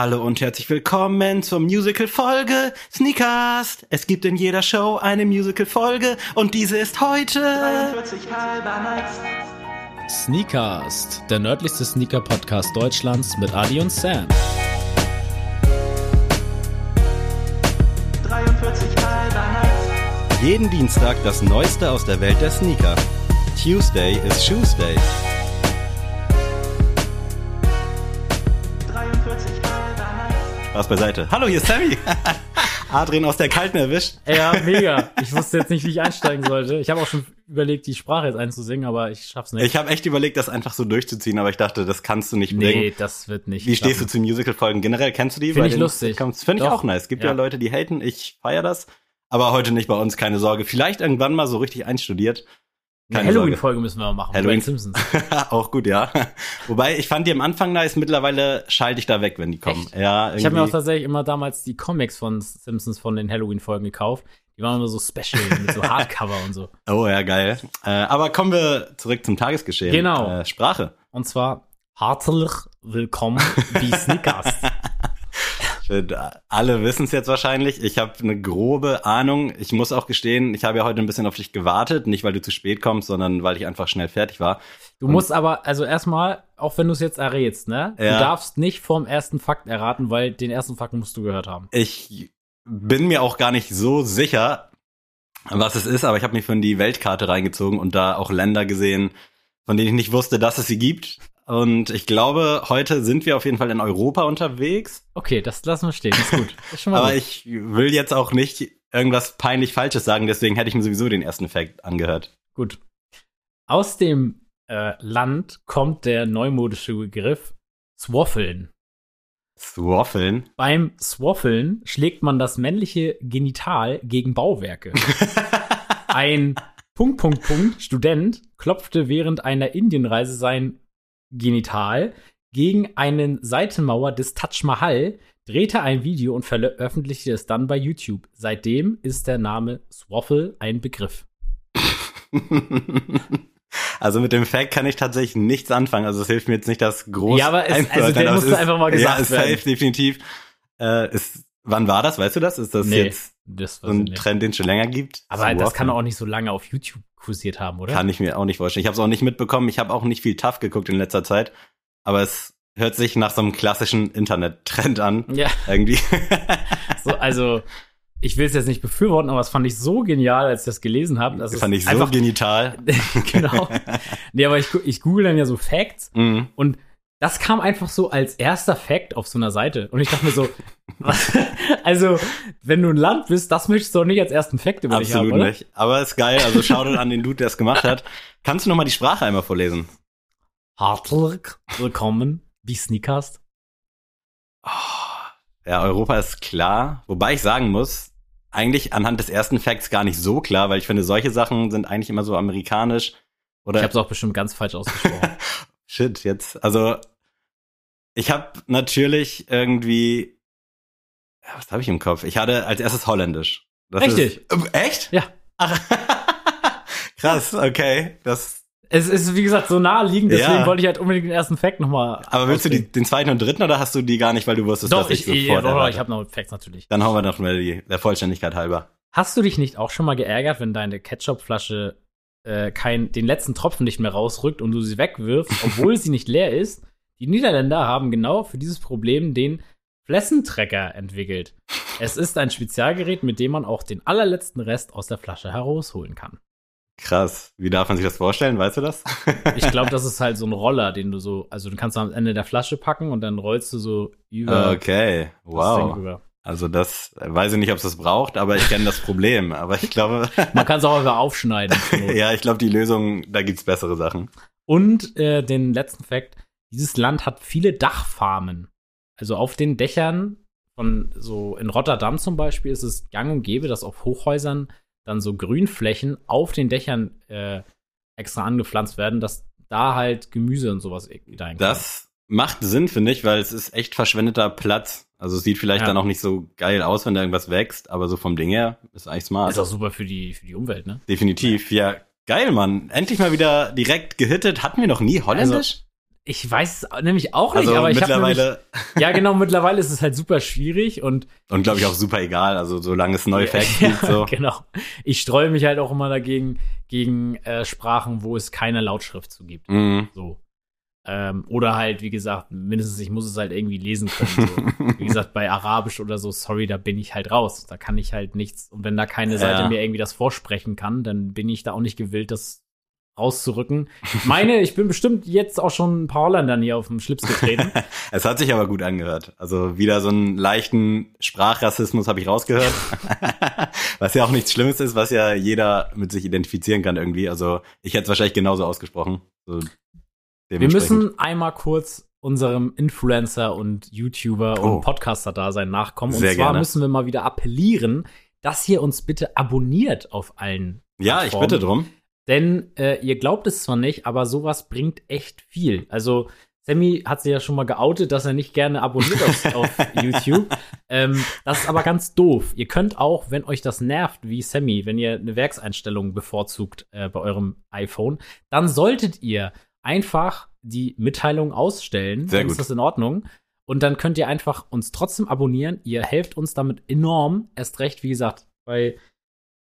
Hallo und herzlich willkommen zur Musical-Folge Sneakast. Es gibt in jeder Show eine Musical-Folge und diese ist heute 43 halber Nights. Sneakast, der nördlichste Sneaker-Podcast Deutschlands mit Adi und Sam. 43 halber Nights. Jeden Dienstag das Neueste aus der Welt der Sneaker. Tuesday is Shoes Day. Spaß beiseite. Hallo, hier ist Sammy. Adrian aus der Kalten erwischt. Ja, mega. Ich wusste jetzt nicht, wie ich einsteigen sollte. Ich habe auch schon überlegt, die Sprache jetzt einzusingen, aber ich schaff's nicht. Ich habe echt überlegt, das einfach so durchzuziehen, aber ich dachte, das kannst du nicht bringen. Nee, das wird nicht. Wie klappen. stehst du zu Musical-Folgen? Generell kennst du die? Finde ich lustig. Finde ich auch nice. Es gibt ja. ja Leute, die haten. Ich feier das. Aber heute nicht bei uns, keine Sorge. Vielleicht irgendwann mal so richtig einstudiert. Keine Halloween-Folge müssen wir mal machen. Halloween Simpsons. auch gut, ja. Wobei, ich fand die am Anfang nice, mittlerweile schalte ich da weg, wenn die kommen. Echt? Ja, irgendwie. Ich habe mir auch tatsächlich immer damals die Comics von Simpsons von den Halloween-Folgen gekauft. Die waren immer so special mit so Hardcover und so. Oh ja, geil. Äh, aber kommen wir zurück zum Tagesgeschehen. Genau. Äh, Sprache. Und zwar herzlich willkommen wie Snickers. Alle wissen es jetzt wahrscheinlich. Ich habe eine grobe Ahnung. Ich muss auch gestehen, ich habe ja heute ein bisschen auf dich gewartet. Nicht, weil du zu spät kommst, sondern weil ich einfach schnell fertig war. Du Und musst aber, also erstmal, auch wenn du es jetzt errätst, ne? Ja. Du darfst nicht vorm ersten Fakt erraten, weil den ersten Fakt musst du gehört haben. Ich bin mir auch gar nicht so sicher, was es ist, aber ich habe mich von die Weltkarte reingezogen und da auch Länder gesehen, von denen ich nicht wusste, dass es sie gibt. Und ich glaube, heute sind wir auf jeden Fall in Europa unterwegs. Okay, das lassen wir stehen. Ist gut. Ist Aber gut. ich will jetzt auch nicht irgendwas peinlich Falsches sagen, deswegen hätte ich mir sowieso den ersten Effekt angehört. Gut. Aus dem äh, Land kommt der neumodische Begriff Swaffeln. Swaffeln? Beim Swaffeln schlägt man das männliche Genital gegen Bauwerke. Ein Punkt, Punkt, Punkt, Student klopfte während einer Indienreise sein Genital gegen eine Seitenmauer des Taj Mahal, drehte ein Video und veröffentlichte es dann bei YouTube. Seitdem ist der Name Swaffle ein Begriff. Also mit dem Fact kann ich tatsächlich nichts anfangen. Also es hilft mir jetzt nicht, das groß Ja, aber es, also der musste einfach mal gesagt ja, es werden. Safe, definitiv. Äh, ist, wann war das? Weißt du das? Ist das nee, jetzt das so ein Trend, den es schon länger gibt? Aber das kann auch nicht so lange auf YouTube kursiert haben, oder? Kann ich mir auch nicht vorstellen. Ich habe es auch nicht mitbekommen. Ich habe auch nicht viel Tough geguckt in letzter Zeit. Aber es hört sich nach so einem klassischen Internet-Trend an. Ja. Irgendwie. so, also, ich will es jetzt nicht befürworten, aber es fand ich so genial, als ich das gelesen habe. Das fand ich so genital. genau. Nee, aber ich, ich google dann ja so Facts mhm. und das kam einfach so als erster Fact auf so einer Seite. Und ich dachte mir so, was? also, wenn du ein Land bist, das möchtest du doch nicht als ersten Fact über Absolut dich haben, oder? nicht. Aber ist geil. Also, schau dir an den Dude, der es gemacht hat. Kannst du noch mal die Sprache einmal vorlesen? Hartlich willkommen, wie Sneakast. Oh, ja, Europa ist klar. Wobei ich sagen muss, eigentlich anhand des ersten Facts gar nicht so klar, weil ich finde, solche Sachen sind eigentlich immer so amerikanisch. Oder ich habe es auch bestimmt ganz falsch ausgesprochen. Shit, jetzt. Also, ich habe natürlich irgendwie. Was habe ich im Kopf? Ich hatte als erstes Holländisch. Das Richtig. Ist, äh, echt? Ja. Ach, krass, okay. Das. Es ist, wie gesagt, so naheliegend, deswegen ja. wollte ich halt unbedingt den ersten Fact nochmal. Aber willst ausgehen. du die, den zweiten und dritten oder hast du die gar nicht, weil du wusstest, doch, dass ich, ich sofort ja, ich habe noch Facts natürlich. Dann hauen wir noch mal die, der Vollständigkeit halber. Hast du dich nicht auch schon mal geärgert, wenn deine Ketchupflasche äh, kein, den letzten Tropfen nicht mehr rausrückt und du sie wegwirfst, obwohl sie nicht leer ist. Die Niederländer haben genau für dieses Problem den Flessentrecker entwickelt. Es ist ein Spezialgerät, mit dem man auch den allerletzten Rest aus der Flasche herausholen kann. Krass. Wie darf man sich das vorstellen? Weißt du das? ich glaube, das ist halt so ein Roller, den du so, also du kannst am Ende der Flasche packen und dann rollst du so über. Okay, wow. Also das weiß ich nicht, ob es das braucht, aber ich kenne das Problem. Aber ich glaube. Man kann es auch einfach aufschneiden. ja, ich glaube, die Lösung, da gibt's bessere Sachen. Und äh, den letzten Fakt: Dieses Land hat viele Dachfarmen. Also auf den Dächern von so in Rotterdam zum Beispiel ist es gang und gäbe, dass auf Hochhäusern dann so Grünflächen auf den Dächern äh, extra angepflanzt werden, dass da halt Gemüse und sowas kann. Das macht Sinn, finde ich, weil es ist echt verschwendeter Platz. Also es sieht vielleicht ja. dann auch nicht so geil aus, wenn da irgendwas wächst, aber so vom Ding her ist eigentlich smart. Ist auch super für die, für die Umwelt, ne? Definitiv, ja. ja. Geil, Mann. Endlich mal wieder direkt gehittet. Hatten wir noch nie Holländisch? Also, Ich weiß es nämlich auch nicht, Also aber ich habe mittlerweile ja genau, mittlerweile ist es halt super schwierig und und glaube ich auch super egal, also solange es neue Facts gibt so. genau. Ich streue mich halt auch immer dagegen gegen äh, Sprachen, wo es keine Lautschrift zu gibt. Mhm. So. Ähm, oder halt, wie gesagt, mindestens ich muss es halt irgendwie lesen können. So. wie gesagt, bei Arabisch oder so, sorry, da bin ich halt raus. Da kann ich halt nichts. Und wenn da keine Seite Ja. mir irgendwie das vorsprechen kann, dann bin ich da auch nicht gewillt, das rauszurücken. Ich meine, ich bin bestimmt jetzt auch schon ein paar Holländern hier auf dem Schlips getreten. Es hat sich aber gut angehört. Also wieder so einen leichten Sprachrassismus habe ich rausgehört. was ja auch nichts Schlimmes ist, was ja jeder mit sich identifizieren kann irgendwie. Also ich hätte es wahrscheinlich genauso ausgesprochen. So Wir müssen einmal kurz unserem Influencer und YouTuber Oh. und Podcaster-Dasein nachkommen. Und Sehr zwar gerne. müssen wir mal wieder appellieren, dass ihr uns bitte abonniert auf allen Ja, ich bitte drum. Denn äh, ihr glaubt es zwar nicht, aber sowas bringt echt viel. Also Sammy hat sich ja schon mal geoutet, dass er nicht gerne abonniert auf, auf YouTube. Ähm, das ist aber ganz doof. Ihr könnt auch, wenn euch das nervt, wie Sammy, wenn ihr eine Werkseinstellung bevorzugt äh, bei eurem iPhone, dann solltet ihr einfach die Mitteilung ausstellen. Sehr dann gut. ist das in Ordnung. Und dann könnt ihr einfach uns trotzdem abonnieren. Ihr helft uns damit enorm. Erst recht, wie gesagt, bei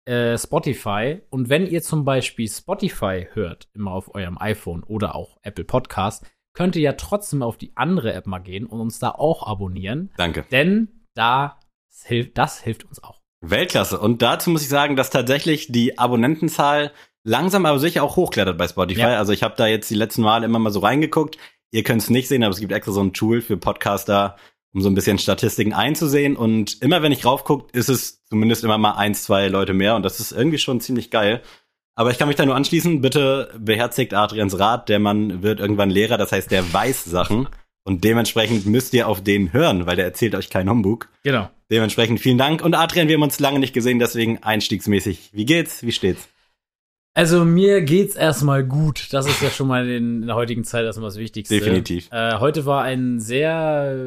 äh, Spotify. Und wenn ihr zum Beispiel Spotify hört, immer auf eurem iPhone oder auch Apple Podcast, könnt ihr ja trotzdem auf die andere App mal gehen und uns da auch abonnieren. Danke. Denn da hilft, das hilft uns auch. Weltklasse. Und dazu muss ich sagen, dass tatsächlich die Abonnentenzahl langsam aber sicher auch hochklettert bei Spotify. Ja. Also ich habe da jetzt die letzten Male immer mal so reingeguckt. Ihr könnt es nicht sehen, aber es gibt extra so ein Tool für Podcaster, um so ein bisschen Statistiken einzusehen. Und immer wenn ich raufguckt, ist es zumindest immer mal eins, zwei Leute mehr. Und das ist irgendwie schon ziemlich geil. Aber ich kann mich da nur anschließen. Bitte beherzigt Adrians Rat. Der Mann wird irgendwann Lehrer. Das heißt, der weiß Sachen. Und dementsprechend müsst ihr auf den hören, weil der erzählt euch kein Humbug. Genau. Dementsprechend vielen Dank. Und Adrian, wir haben uns lange nicht gesehen, deswegen einstiegsmäßig. Wie geht's? Wie steht's? Also mir geht's erstmal gut. Das ist ja schon mal in, in der heutigen Zeit erstmal das Wichtigste. Definitiv. Äh, heute war ein sehr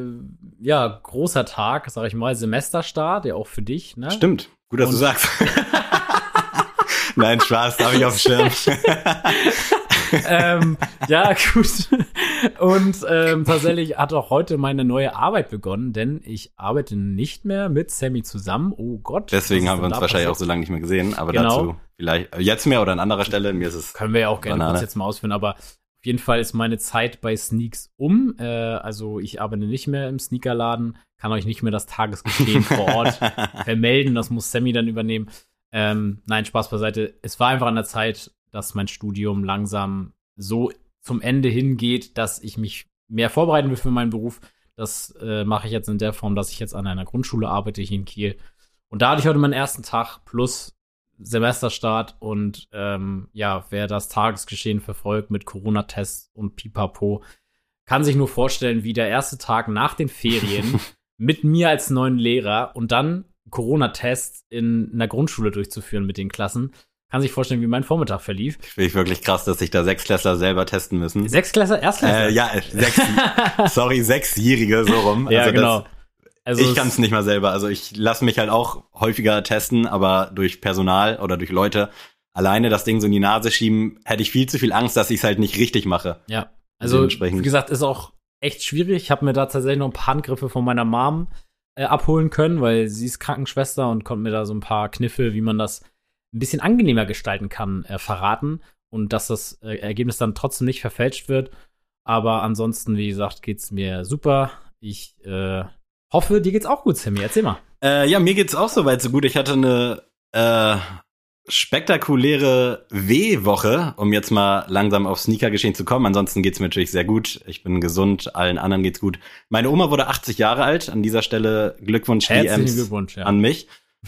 ja großer Tag, sag ich mal, Semesterstart, ja auch für dich. Ne? Stimmt. Gut, dass du Und- sagst. Nein, Spaß, da habe ich auf dem Schirm. ähm, ja, gut. Und ähm, tatsächlich hat auch heute meine neue Arbeit begonnen, denn ich arbeite nicht mehr mit Sammy zusammen. Oh Gott. Deswegen haben wir uns wahrscheinlich auch passiert? so lange nicht mehr gesehen. Aber Genau. dazu vielleicht äh, jetzt mehr oder an anderer Stelle. Mir ist es. Können wir ja auch gerne kurz jetzt mal ausführen, aber auf jeden Fall ist meine Zeit bei Sneaks um. Äh, also ich arbeite nicht mehr im Sneakerladen, kann euch nicht mehr das Tagesgeschehen vor Ort vermelden. Das muss Sammy dann übernehmen. Ähm, nein, Spaß beiseite. Es war einfach an der Zeit, dass mein Studium langsam so zum Ende hingeht, dass ich mich mehr vorbereiten will für meinen Beruf. Das äh, mache ich jetzt in der Form, dass ich jetzt an einer Grundschule arbeite hier in Kiel. Und da hatte ich heute meinen ersten Tag plus Semesterstart und ähm, ja, wer das Tagesgeschehen verfolgt mit Corona-Tests und Pipapo, kann sich nur vorstellen, wie der erste Tag nach den Ferien mit mir als neuen Lehrer und dann Corona-Tests in einer Grundschule durchzuführen mit den Klassen, kann sich vorstellen, wie mein Vormittag verlief. Finde ich wirklich krass, dass sich da Sechsklässler selber testen müssen. Sechsklässler, Erstklässler? Äh, ja, sechs, sorry, Sechsjährige, so rum. ja, Also das- genau. Also ich kann es nicht mal selber. Also ich lasse mich halt auch häufiger testen, aber durch Personal oder durch Leute alleine das Ding so in die Nase schieben, hätte ich viel zu viel Angst, dass ich es halt nicht richtig mache. Ja, also wie gesagt, ist auch echt schwierig. Ich habe mir da tatsächlich noch ein paar Handgriffe von meiner Mom äh, abholen können, weil sie ist Krankenschwester und konnte mir da so ein paar Kniffe, wie man das ein bisschen angenehmer gestalten kann, äh, verraten und dass das äh, Ergebnis dann trotzdem nicht verfälscht wird. Aber ansonsten, wie gesagt, geht's mir super. Ich äh, hoffe, dir geht's auch gut, Sammy. Erzähl mal. Äh, ja, mir geht's auch soweit so gut. Ich hatte eine äh, spektakuläre W-Woche, um jetzt mal langsam auf Sneaker-Geschehen zu kommen. Ansonsten geht's mir natürlich sehr gut. Ich bin gesund, allen anderen geht's gut. Meine Oma wurde 80 Jahre alt. An dieser Stelle Glückwunsch Herzlichen DMs Glückwunsch. Ja. an mich.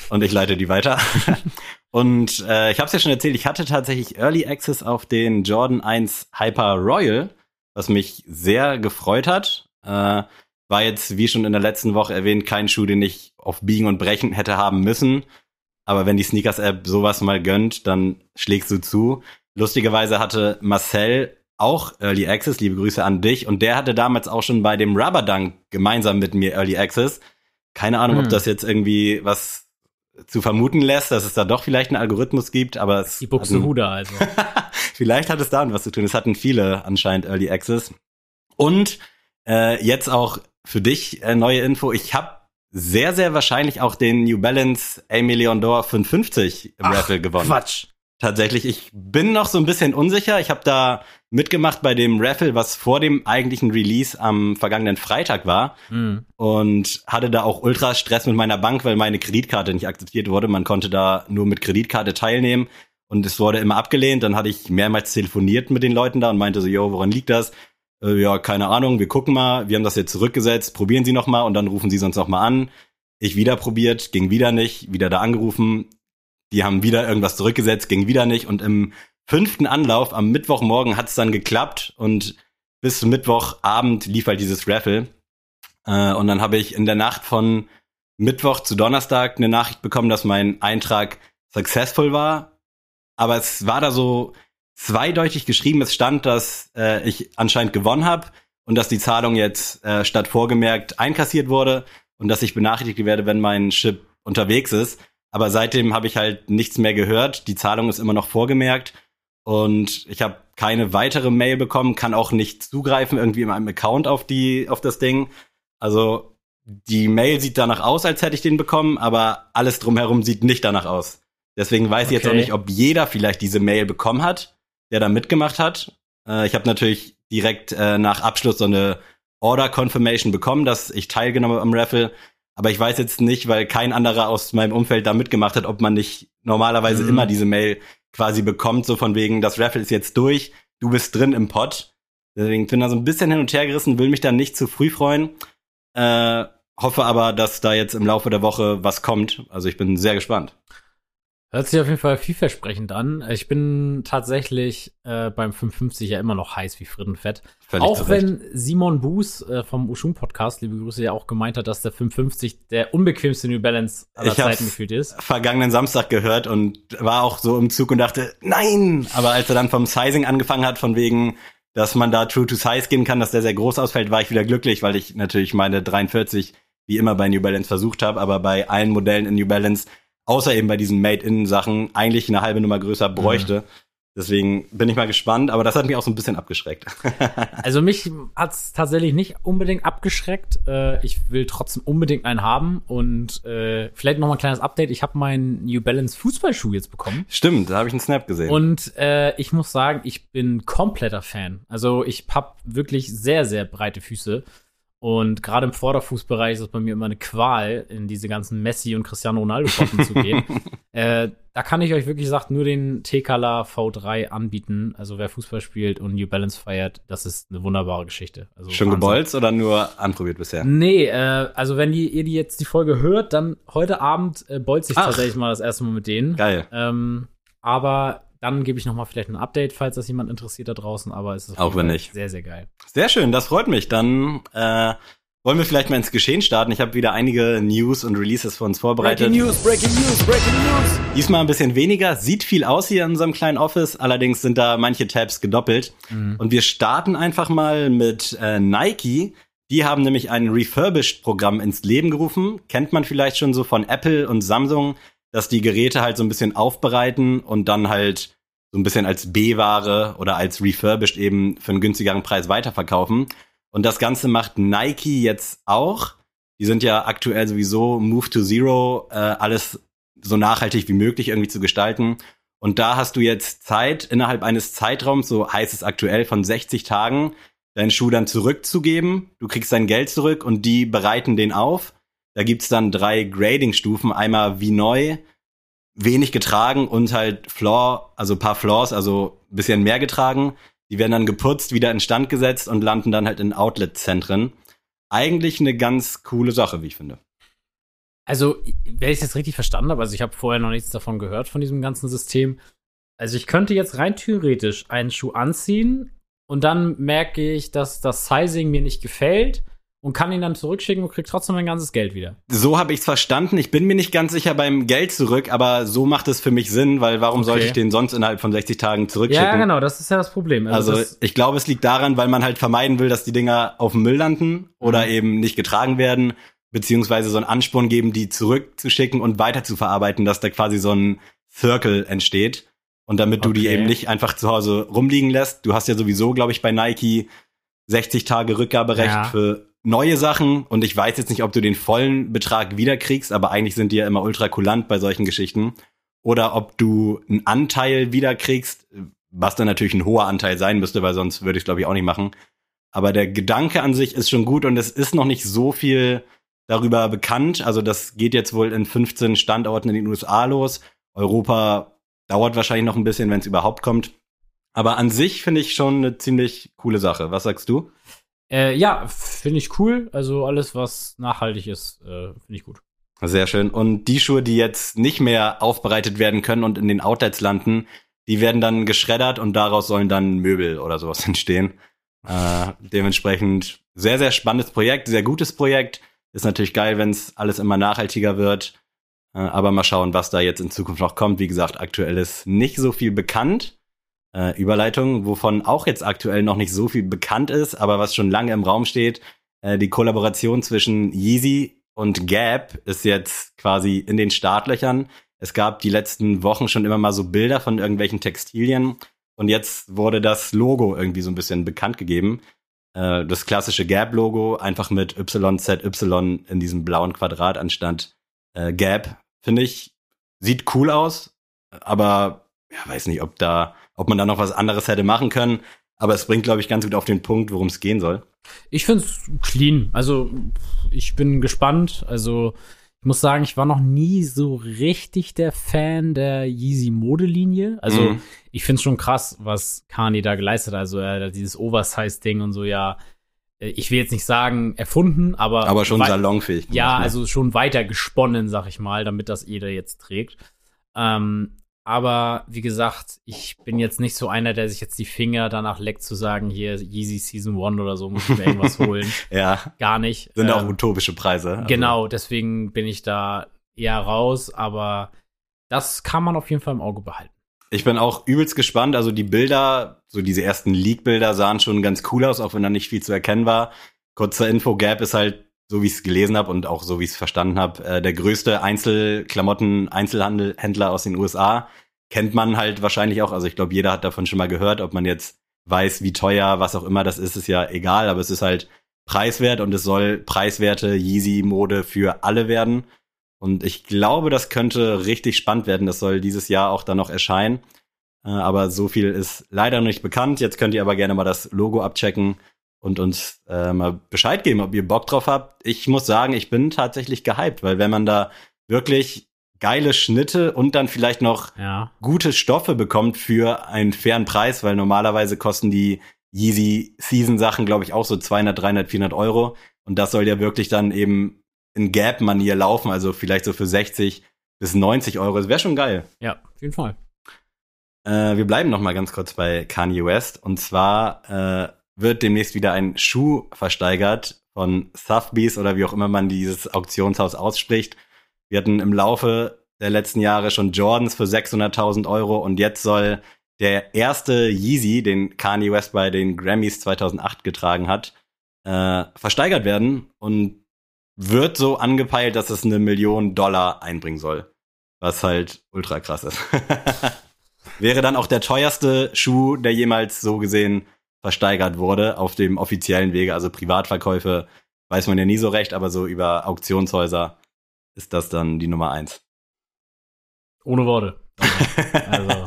Und ich leite die weiter. und äh, ich habe es ja schon erzählt, ich hatte tatsächlich Early Access auf den Jordan 1 Hyper Royal, was mich sehr gefreut hat. Äh, war jetzt, wie schon in der letzten Woche erwähnt, kein Schuh, den ich auf Biegen und Brechen hätte haben müssen. Aber wenn die Sneakers-App sowas mal gönnt, dann schlägst du zu. Lustigerweise hatte Marcel auch Early Access, liebe Grüße an dich. Und der hatte damals auch schon bei dem Rubber Dunk gemeinsam mit mir Early Access. Keine Ahnung, ob Hm. das jetzt irgendwie was zu vermuten lässt, dass es da doch vielleicht einen Algorithmus gibt, aber es Die Buxtehude also. vielleicht hat es damit was zu tun. Es hatten viele anscheinend Early Access. Und äh, jetzt auch für dich äh, neue Info. Ich habe sehr, sehr wahrscheinlich auch den New Balance A Million Door 550 im Ach, Raffle gewonnen. Quatsch. Tatsächlich, ich bin noch so ein bisschen unsicher. Ich habe da mitgemacht bei dem Raffle, was vor dem eigentlichen Release am vergangenen Freitag war. Mhm. Und hatte da auch ultra Stress mit meiner Bank, weil meine Kreditkarte nicht akzeptiert wurde. Man konnte da nur mit Kreditkarte teilnehmen. Und es wurde immer abgelehnt. Dann hatte ich mehrmals telefoniert mit den Leuten da und meinte so, yo, woran liegt das? Äh, ja, keine Ahnung, wir gucken mal. Wir haben das jetzt zurückgesetzt. Probieren Sie noch mal und dann rufen Sie sonst noch mal an. Ich wieder probiert, ging wieder nicht. Wieder da angerufen. Die haben wieder irgendwas zurückgesetzt, ging wieder nicht. Und im fünften Anlauf am Mittwochmorgen hat es dann geklappt und bis Mittwochabend lief halt dieses Raffle. Äh, und dann habe ich in der Nacht von Mittwoch zu Donnerstag eine Nachricht bekommen, dass mein Eintrag successful war. Aber es war da so zweideutig geschrieben. Es stand, dass äh, ich anscheinend gewonnen habe und dass die Zahlung jetzt äh, statt vorgemerkt einkassiert wurde und dass ich benachrichtigt werde, wenn mein Chip unterwegs ist. Aber seitdem habe ich halt nichts mehr gehört. Die Zahlung ist immer noch vorgemerkt und ich habe keine weitere Mail bekommen, kann auch nicht zugreifen irgendwie in meinem Account auf die auf das Ding. Also die Mail sieht danach aus, als hätte ich den bekommen, aber alles drumherum sieht nicht danach aus. Deswegen weiß okay. ich jetzt auch nicht, ob jeder vielleicht diese Mail bekommen hat, der da mitgemacht hat. Äh, ich habe natürlich direkt äh, nach Abschluss so eine Order Confirmation bekommen, dass ich teilgenommen habe am Raffle. Aber ich weiß jetzt nicht, weil kein anderer aus meinem Umfeld da mitgemacht hat, ob man nicht normalerweise mhm. immer diese Mail quasi bekommt, so von wegen, das Raffle ist jetzt durch, du bist drin im Pod. Deswegen bin da so ein bisschen hin und her gerissen, will mich da nicht zu früh freuen. Äh, hoffe aber, dass da jetzt im Laufe der Woche was kommt. Also ich bin sehr gespannt. Hört sich auf jeden Fall vielversprechend an. Ich bin tatsächlich äh, beim 550 ja immer noch heiß wie Frittenfett. Völlig auch wenn Simon Buß äh, vom Ushum Podcast, liebe Grüße, ja auch gemeint hat, dass der 550 der unbequemste New Balance aller ich Zeiten gefühlt ist. vergangenen Samstag gehört und war auch so im Zug und dachte, nein! Aber als er dann vom Sizing angefangen hat, von wegen, dass man da True to Size gehen kann, dass der sehr groß ausfällt, war ich wieder glücklich, weil ich natürlich meine 43 wie immer bei New Balance versucht habe, aber bei allen Modellen in New Balance außer eben bei diesen Made-in-Sachen, eigentlich eine halbe Nummer größer bräuchte. Mhm. Deswegen bin ich mal gespannt, aber das hat mich auch so ein bisschen abgeschreckt. also mich hat's tatsächlich nicht unbedingt abgeschreckt. Äh, ich will trotzdem unbedingt einen haben und äh, vielleicht noch mal ein kleines Update. Ich habe meinen New Balance Fußballschuh jetzt bekommen. Stimmt, da habe ich einen Snap gesehen. Und äh, ich muss sagen, ich bin kompletter Fan. Also ich habe wirklich sehr, sehr breite Füße. Und gerade im Vorderfußbereich ist es bei mir immer eine Qual, in diese ganzen Messi und Cristiano Ronaldo-Potten zu gehen. Äh, da kann ich euch wirklich gesagt nur den T-Color V3 anbieten. Also wer Fußball spielt und New Balance feiert, das ist eine wunderbare Geschichte. Also Schon gebolzt oder nur anprobiert bisher? Nee, äh, also wenn die, ihr die jetzt die Folge hört, dann heute Abend äh, bolze ich Ach. tatsächlich mal das erste Mal mit denen. Geil. Ähm, aber dann gebe ich noch mal vielleicht ein Update, falls das jemand interessiert da draußen. Aber es ist auch wenn nicht sehr sehr geil. Sehr schön, das freut mich. Dann äh, wollen wir vielleicht mal ins Geschehen starten. Ich habe wieder einige News und Releases für uns vorbereitet. Breaking News, Breaking News, Breaking News. Diesmal ein bisschen weniger, sieht viel aus hier in unserem kleinen Office. Allerdings sind da manche Tabs gedoppelt. Mhm. Und wir starten einfach mal mit äh, Nike. Die haben nämlich ein Refurbished-Programm ins Leben gerufen. Kennt man vielleicht schon so von Apple und Samsung dass die Geräte halt so ein bisschen aufbereiten und dann halt so ein bisschen als B-Ware oder als refurbished eben für einen günstigeren Preis weiterverkaufen. Und das Ganze macht Nike jetzt auch. Die sind ja aktuell sowieso Move to Zero, äh, alles so nachhaltig wie möglich irgendwie zu gestalten. Und da hast du jetzt Zeit, innerhalb eines Zeitraums, so heißt es aktuell, von 60 Tagen, deinen Schuh dann zurückzugeben. Du kriegst dein Geld zurück und die bereiten den auf da gibt's dann drei Grading-Stufen. Einmal wie neu, wenig getragen und halt Floor, also paar Floors, also bisschen mehr getragen. Die werden dann geputzt, wieder instand gesetzt und landen dann halt in Outlet-Zentren. Eigentlich eine ganz coole Sache, wie ich finde. Also, wenn ich das richtig verstanden habe, also ich habe vorher noch nichts davon gehört, von diesem ganzen System. Also ich könnte jetzt rein theoretisch einen Schuh anziehen und dann merke ich, dass das Sizing mir nicht gefällt und kann ihn dann zurückschicken und kriegt trotzdem mein ganzes Geld wieder. So habe ich's verstanden. Ich bin mir nicht ganz sicher beim Geld zurück, aber so macht es für mich Sinn, weil warum okay. sollte ich den sonst innerhalb von 60 Tagen zurückschicken? Ja, genau, das ist ja das Problem. Also, also ich glaube, es liegt daran, weil man halt vermeiden will, dass die Dinger auf dem Müll landen oder mhm. eben nicht getragen werden, beziehungsweise so einen Ansporn geben, die zurückzuschicken und weiter zu verarbeiten, dass da quasi so ein Circle entsteht. Und damit du okay. die eben nicht einfach zu Hause rumliegen lässt, du hast ja sowieso, glaube ich, bei Nike 60 Tage Rückgaberecht Ja. für neue Sachen und ich weiß jetzt nicht, ob du den vollen Betrag wiederkriegst, aber eigentlich sind die ja immer ultra kulant bei solchen Geschichten. Oder ob du einen Anteil wiederkriegst, was dann natürlich ein hoher Anteil sein müsste, weil sonst würde ich glaube ich auch nicht machen. Aber der Gedanke an sich ist schon gut und es ist noch nicht so viel darüber bekannt. Also das geht jetzt wohl in 15 Standorten in den USA los. Europa dauert wahrscheinlich noch ein bisschen, wenn es überhaupt kommt. Aber an sich finde ich schon eine ziemlich coole Sache. Was sagst du? Äh, ja, finde ich cool. Also alles, was nachhaltig ist, äh, finde ich gut. Sehr schön. Und die Schuhe, die jetzt nicht mehr aufbereitet werden können und in den Outlets landen, die werden dann geschreddert und daraus sollen dann Möbel oder sowas entstehen. Äh, dementsprechend sehr, sehr spannendes Projekt, sehr gutes Projekt. Ist natürlich geil, wenn es alles immer nachhaltiger wird. Äh, aber mal schauen, was da jetzt in Zukunft noch kommt. Wie gesagt, aktuell ist nicht so viel bekannt. Äh, Überleitung, wovon auch jetzt aktuell noch nicht so viel bekannt ist, aber was schon lange im Raum steht. Äh, die Kollaboration zwischen Yeezy und Gap ist jetzt quasi in den Startlöchern. Es gab die letzten Wochen schon immer mal so Bilder von irgendwelchen Textilien und jetzt wurde das Logo irgendwie so ein bisschen bekannt gegeben. Äh, das klassische Gap-Logo, einfach mit YZY in diesem blauen Quadrat anstatt äh, Gap, finde ich, sieht cool aus, aber ja, weiß nicht, ob da, ob man da noch was anderes hätte machen können. Aber es bringt, glaube ich, ganz gut auf den Punkt, worum es gehen soll. Ich find's clean. Also ich bin gespannt. Also ich muss sagen, ich war noch nie so richtig der Fan der Yeezy Modelinie. Also Mhm. ich find's schon krass, was Kanye da geleistet hat. Also er hat dieses Oversize-Ding und so ja. äh, Ich will jetzt nicht sagen erfunden, aber Aber schon salonfähig. Ja, ne? also schon weiter gesponnen, sag ich mal, damit das jeder jetzt trägt. Ähm, aber wie gesagt, ich bin jetzt nicht so einer, der sich jetzt die Finger danach leckt zu sagen, hier Yeezy Season 1 oder so, muss ich mir irgendwas holen. Ja, Gar nicht. sind auch Ähm, utopische Preise. Also, Genau, deswegen bin ich da eher raus, aber das kann man auf jeden Fall im Auge behalten. Ich bin auch übelst gespannt. Also die Bilder, so diese ersten Leak-Bilder sahen schon ganz cool aus, auch wenn da nicht viel zu erkennen war. Kurzer Info, Gap ist halt, so wie ich es gelesen habe und auch so wie ich es verstanden habe, äh, der größte Einzelklamotten-Einzelhändler aus den USA. Kennt man halt wahrscheinlich auch. Also ich glaube, jeder hat davon schon mal gehört. Ob man jetzt weiß, wie teuer, was auch immer das ist, ist ja egal. Aber es ist halt preiswert und es soll preiswerte Yeezy-Mode für alle werden. Und ich glaube, das könnte richtig spannend werden. Das soll dieses Jahr auch dann noch erscheinen. Äh, aber so viel ist leider noch nicht bekannt. Jetzt könnt ihr aber gerne mal das Logo abchecken und uns äh, mal Bescheid geben, ob ihr Bock drauf habt. Ich muss sagen, ich bin tatsächlich gehypt, weil wenn man da wirklich geile Schnitte und dann vielleicht noch Ja. gute Stoffe bekommt für einen fairen Preis, weil normalerweise kosten die Yeezy Season Sachen, glaube ich, auch so 200, 300, 400 Euro. Und das soll ja wirklich dann eben in Gap-Manier laufen, also vielleicht so für 60 bis 90 Euro. Das wäre schon geil. Ja, auf jeden Fall. Äh, wir bleiben noch mal ganz kurz bei Kanye West. Und zwar äh, wird demnächst wieder ein Schuh versteigert von Sotheby's oder wie auch immer man dieses Auktionshaus ausspricht. Wir hatten im Laufe der letzten Jahre schon Jordans für 600.000 Euro und jetzt soll der erste Yeezy, den Kanye West bei den Grammys 2008 getragen hat, äh, versteigert werden und wird so angepeilt, dass es eine Million Dollar einbringen soll. Was halt ultra krass ist. Wäre dann auch der teuerste Schuh, der jemals so gesehen versteigert wurde auf dem offiziellen Wege. Also Privatverkäufe weiß man ja nie so recht, aber so über Auktionshäuser ist das dann die Nummer eins. Ohne Worte. Also,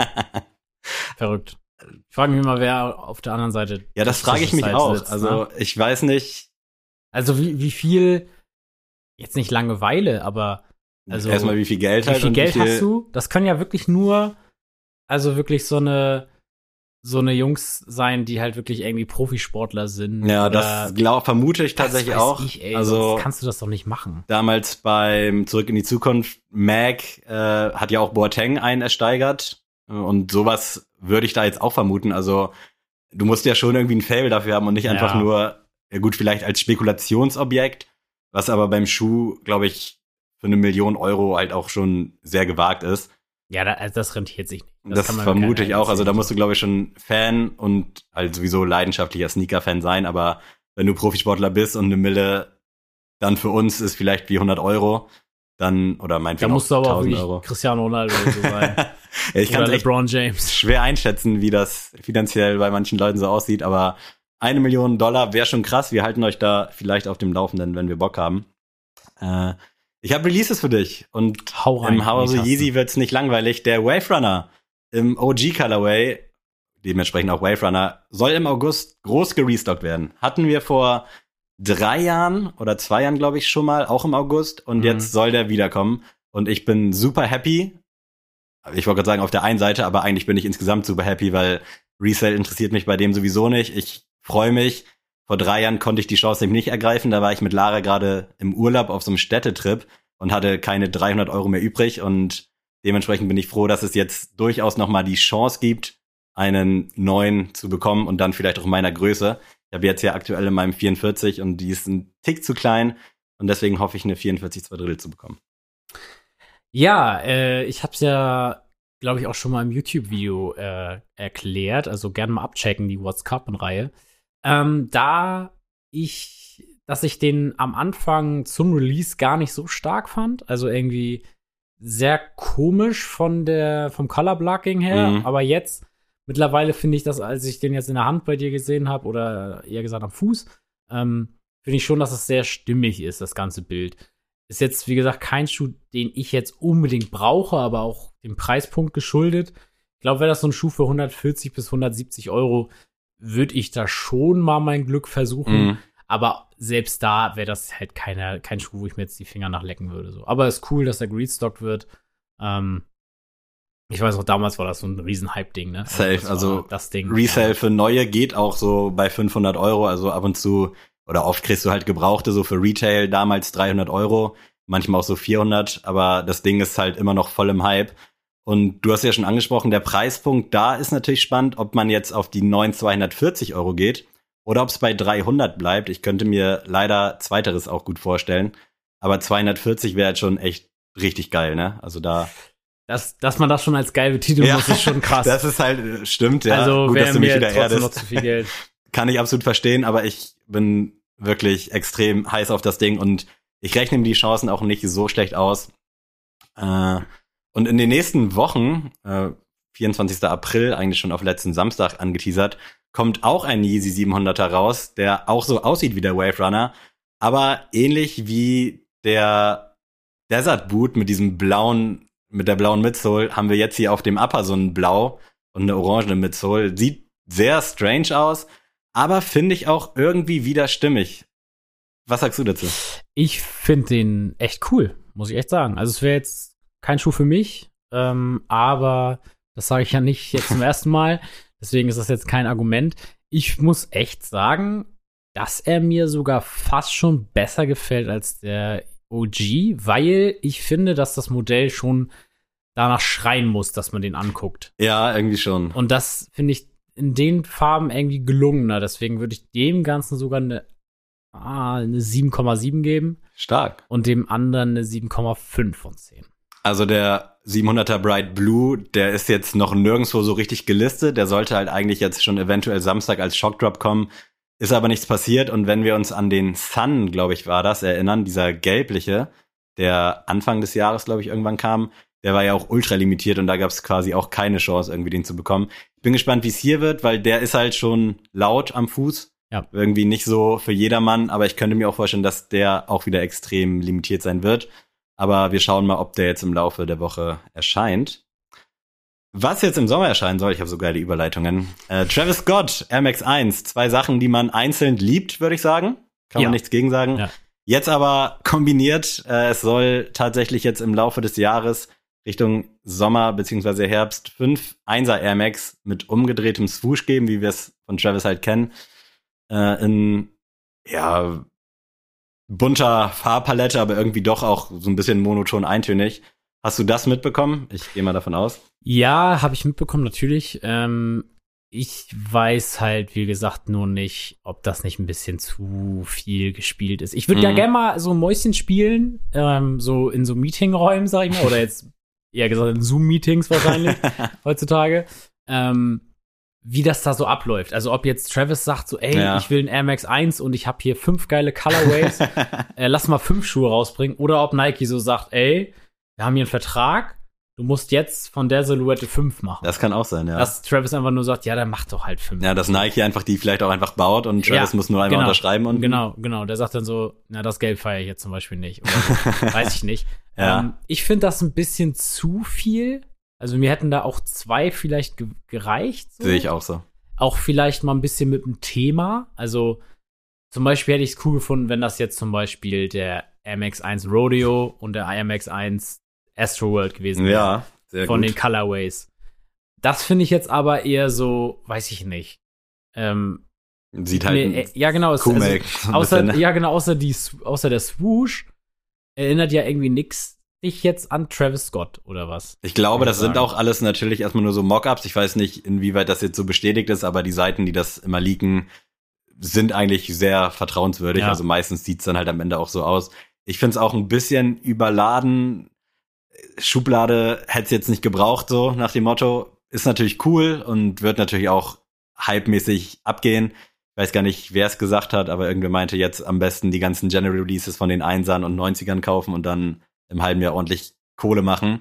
verrückt. Ich frage mich mal, wer auf der anderen Seite. ja, das frage ich mich Zeit auch. sitzt, also ne? ich weiß nicht. Also wie, wie viel, jetzt nicht Langeweile, aber Also, erstmal wie viel Geld wie halt viel Geld wie viel, hast du? Das können ja wirklich nur, also wirklich so eine, so eine Jungs sein, die halt wirklich irgendwie Profisportler sind. Ja, das glaub, vermute ich tatsächlich auch. Ich, ey, also kannst du das doch nicht machen. damals beim Zurück in die Zukunft, Mac äh, hat ja auch Boateng einen ersteigert. Und sowas würde ich da jetzt auch vermuten. Also du musst ja schon irgendwie ein Fable dafür haben und nicht einfach Ja. nur, ja gut, vielleicht als Spekulationsobjekt, was aber beim Schuh, glaube ich, für eine Million Euro halt auch schon sehr gewagt ist. Ja, da, also das rentiert sich nicht. Das, man vermute ich auch. Also da musst du, glaube ich, schon Fan und halt sowieso leidenschaftlicher Sneaker-Fan sein. Aber wenn du Profisportler bist und eine Mille dann für uns ist vielleicht wie 100 Euro, dann, oder Da meinetwegen musst du aber auch 1000 wirklich Euro. Cristiano Ronaldo so sein. Ja, ich kann LeBron James. schwer einschätzen, wie das finanziell bei manchen Leuten so aussieht, aber eine Million Dollar wäre schon krass. Wir halten euch da vielleicht auf dem Laufenden, wenn wir Bock haben. Äh, ich habe Releases für dich und Hau rein, im Hause. Yeezy wird's nicht langweilig. Der Wave Runner im OG Colorway, dementsprechend auch Wave Runner, soll im August groß gerestockt werden. Hatten wir vor drei Jahren oder zwei Jahren, glaube ich, schon mal, auch im August. Und Mhm. jetzt soll der wiederkommen. Und ich bin super happy. Ich wollte gerade sagen, auf der einen Seite, aber eigentlich bin ich insgesamt super happy, weil Resale interessiert mich bei dem sowieso nicht. Ich freue mich. Vor drei Jahren konnte ich die Chance nämlich nicht ergreifen. Da war ich mit Lara gerade im Urlaub auf so einem Städtetrip und hatte keine 300 Euro mehr übrig. Und dementsprechend bin ich froh, dass es jetzt durchaus noch mal die Chance gibt, einen neuen zu bekommen und dann vielleicht auch in meiner Größe. Ich habe jetzt ja aktuell in meinem 44 und die ist ein Tick zu klein und deswegen hoffe ich, eine 44 zwei Drittel zu bekommen. Ja, äh, ich hab's ja, glaube ich, auch schon mal im YouTube-Video äh, erklärt. Also gerne mal abchecken, die What's Cup-Reihe. Ähm, da ich, dass ich den am Anfang zum Release gar nicht so stark fand. Also irgendwie sehr komisch von der, vom Color Blocking her. Mhm. Aber jetzt, mittlerweile finde ich das, als ich den jetzt in der Hand bei dir gesehen habe, oder eher gesagt am Fuß, ähm, finde ich schon, dass es sehr stimmig ist, das ganze Bild. Ist jetzt, wie gesagt, kein Schuh, den ich jetzt unbedingt brauche, aber auch dem Preispunkt geschuldet. Ich glaube, wäre das so ein Schuh für 140 bis 170 Euro, würde ich da schon mal mein Glück versuchen. Mhm. Aber selbst da wäre das halt keine, kein Schuh, wo ich mir jetzt die Finger nachlecken würde. So. Aber ist cool, dass er gerestockt wird. Ähm, ich weiß auch, damals war das so ein riesen Hype-Ding, ne? Safe, das war also das Ding. Resale für neue geht auch so bei 500 Euro. Also ab und zu oder oft kriegst du halt Gebrauchte so für Retail damals 300 Euro, manchmal auch so 400. Aber das Ding ist halt immer noch voll im Hype. Und du hast ja schon angesprochen, der Preispunkt da ist natürlich spannend, ob man jetzt auf die neuen 240 Euro geht oder ob es bei 300 bleibt. Ich könnte mir leider zweiteres auch gut vorstellen. Aber 240 wäre halt schon echt richtig geil, ne? Also da. Dass, dass man das schon als geil betiteln muss, ist schon krass. Das ist halt, äh, stimmt, ja. also gut, dass du mich wieder trotzdem noch erdest. zu viel Geld. Kann ich absolut verstehen, aber ich bin wirklich extrem heiß auf das Ding und ich rechne mir die Chancen auch nicht so schlecht aus. Äh, und in den nächsten Wochen, äh, 24. April, eigentlich schon auf letzten Samstag angeteasert, kommt auch ein Yeezy 700er raus, der auch so aussieht wie der Wave Runner, aber ähnlich wie der Desert Boot mit diesem blauen, mit der blauen Midsole, haben wir jetzt hier auf dem Upper so ein Blau und eine orangene Midsole. Sieht sehr strange aus, aber finde ich auch irgendwie wieder stimmig. Was sagst du dazu? Ich finde den echt cool, muss ich echt sagen. Also es wäre jetzt kein Schuh für mich, ähm, aber das sage ich ja nicht jetzt zum ersten Mal. Deswegen ist das jetzt kein Argument. Ich muss echt sagen, dass er mir sogar fast schon besser gefällt als der OG, weil ich finde, dass das Modell schon danach schreien muss, dass man den anguckt. Ja, irgendwie schon. Und das finde ich in den Farben irgendwie gelungener. Deswegen würde ich dem Ganzen sogar eine, ah, eine 7,7 geben Stark. und dem anderen eine 7,5 von 10. Also der 700er Bright Blue, der ist jetzt noch nirgendwo so richtig gelistet. Der sollte halt eigentlich jetzt schon eventuell Samstag als Shockdrop kommen. Ist aber nichts passiert. Und wenn wir uns an den Sun, glaube ich, war das, erinnern, dieser gelbliche, der Anfang des Jahres, glaube ich, irgendwann kam, der war ja auch ultra limitiert und da gab es quasi auch keine Chance, irgendwie den zu bekommen. Ich bin gespannt, wie es hier wird, weil der ist halt schon laut am Fuß. Ja. Irgendwie nicht so für jedermann, aber ich könnte mir auch vorstellen, dass der auch wieder extrem limitiert sein wird. Aber wir schauen mal, ob der jetzt im Laufe der Woche erscheint. Was jetzt im Sommer erscheinen soll, ich habe so geile Überleitungen. Äh, Travis Scott, Air Max 1, zwei Sachen, die man einzeln liebt, würde ich sagen. Kann Ja. man nichts gegen sagen. Ja. Jetzt aber kombiniert, äh, es soll tatsächlich jetzt im Laufe des Jahres Richtung Sommer beziehungsweise Herbst fünf 1er Air Max mit umgedrehtem Swoosh geben, wie wir es von Travis halt kennen. Äh, in, ja, bunter Farbpalette, aber irgendwie doch auch so ein bisschen monoton eintönig. Hast du das mitbekommen? Ich gehe mal davon aus. Ja, habe ich mitbekommen, natürlich. Ähm, ich weiß halt, wie gesagt, nur nicht, ob das nicht ein bisschen zu viel gespielt ist. Ich würde ja Mhm. gerne mal so Mäuschen spielen, ähm, so in so Meetingräumen, sag ich mal, oder jetzt eher gesagt in Zoom-Meetings wahrscheinlich heutzutage. Ähm, wie das da so abläuft. Also ob jetzt Travis sagt so, ey, Ja. ich will einen Air Max 1 und ich habe hier fünf geile Colorways, äh, lass mal fünf Schuhe rausbringen. Oder ob Nike so sagt, ey, wir haben hier einen Vertrag, du musst jetzt von der Silhouette fünf machen. Das kann auch sein, ja. Dass Travis einfach nur sagt, ja, dann mach doch halt fünf. ja, dass Nike einfach die vielleicht auch einfach baut und Travis Ja, muss nur einmal genau. unterschreiben und Genau, genau. Der sagt dann so, na, das Gelb feiere ich jetzt zum Beispiel nicht. Oder so. Weiß ich nicht. Ja. Ähm, ich finde das ein bisschen zu viel. Also mir hätten da auch zwei vielleicht ge gereicht. So. sehe ich auch so. Auch vielleicht mal ein bisschen mit dem Thema. Also zum Beispiel hätte ich es cool gefunden, wenn das jetzt zum Beispiel der MX1 Rodeo und der MX1 Astroworld gewesen wäre. Ja, sehr von gut. den Colorways. Das finde ich jetzt aber eher so, weiß ich nicht. Ähm, Sieht halt nee, ja, genau. es- Kuhmelk. so ein außer, bisschen, ne? ja, genau, außer, die, außer der Swoosh erinnert ja irgendwie nix dich jetzt an Travis Scott oder was? Ich glaube, das sind sagen. auch alles natürlich erstmal nur so Mockups. Ich weiß nicht, inwieweit das jetzt so bestätigt ist, aber die Seiten, die das immer leaken, sind eigentlich sehr vertrauenswürdig. Ja. Also meistens sieht's dann halt am Ende auch so aus. Ich finde es auch ein bisschen überladen. Schublade hätte es jetzt nicht gebraucht, so nach dem Motto. Ist natürlich cool und wird natürlich auch hypemäßig abgehen. Ich weiß gar nicht, wer es gesagt hat, aber irgendwer meinte jetzt am besten die ganzen General Releases von den Einsern und 90ern kaufen und dann im halben Jahr ordentlich Kohle machen.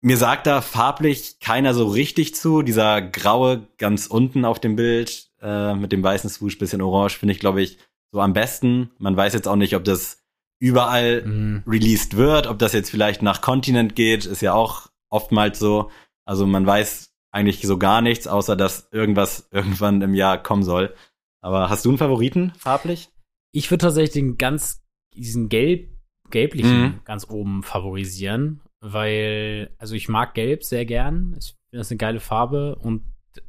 Mir sagt da farblich keiner so richtig zu. Dieser graue ganz unten auf dem Bild äh, mit dem weißen Swoosh, bisschen orange, finde ich, glaube ich, so am besten. Man weiß jetzt auch nicht, ob das überall Mhm. released wird, ob das jetzt vielleicht nach Kontinent geht, ist ja auch oftmals so. Also man weiß eigentlich so gar nichts, außer dass irgendwas irgendwann im Jahr kommen soll. Aber hast du einen Favoriten farblich? Ich würde tatsächlich den ganz, diesen gelb, gelblichen Mhm. ganz oben favorisieren, weil, also ich mag gelb sehr gern. Ich finde das eine geile Farbe und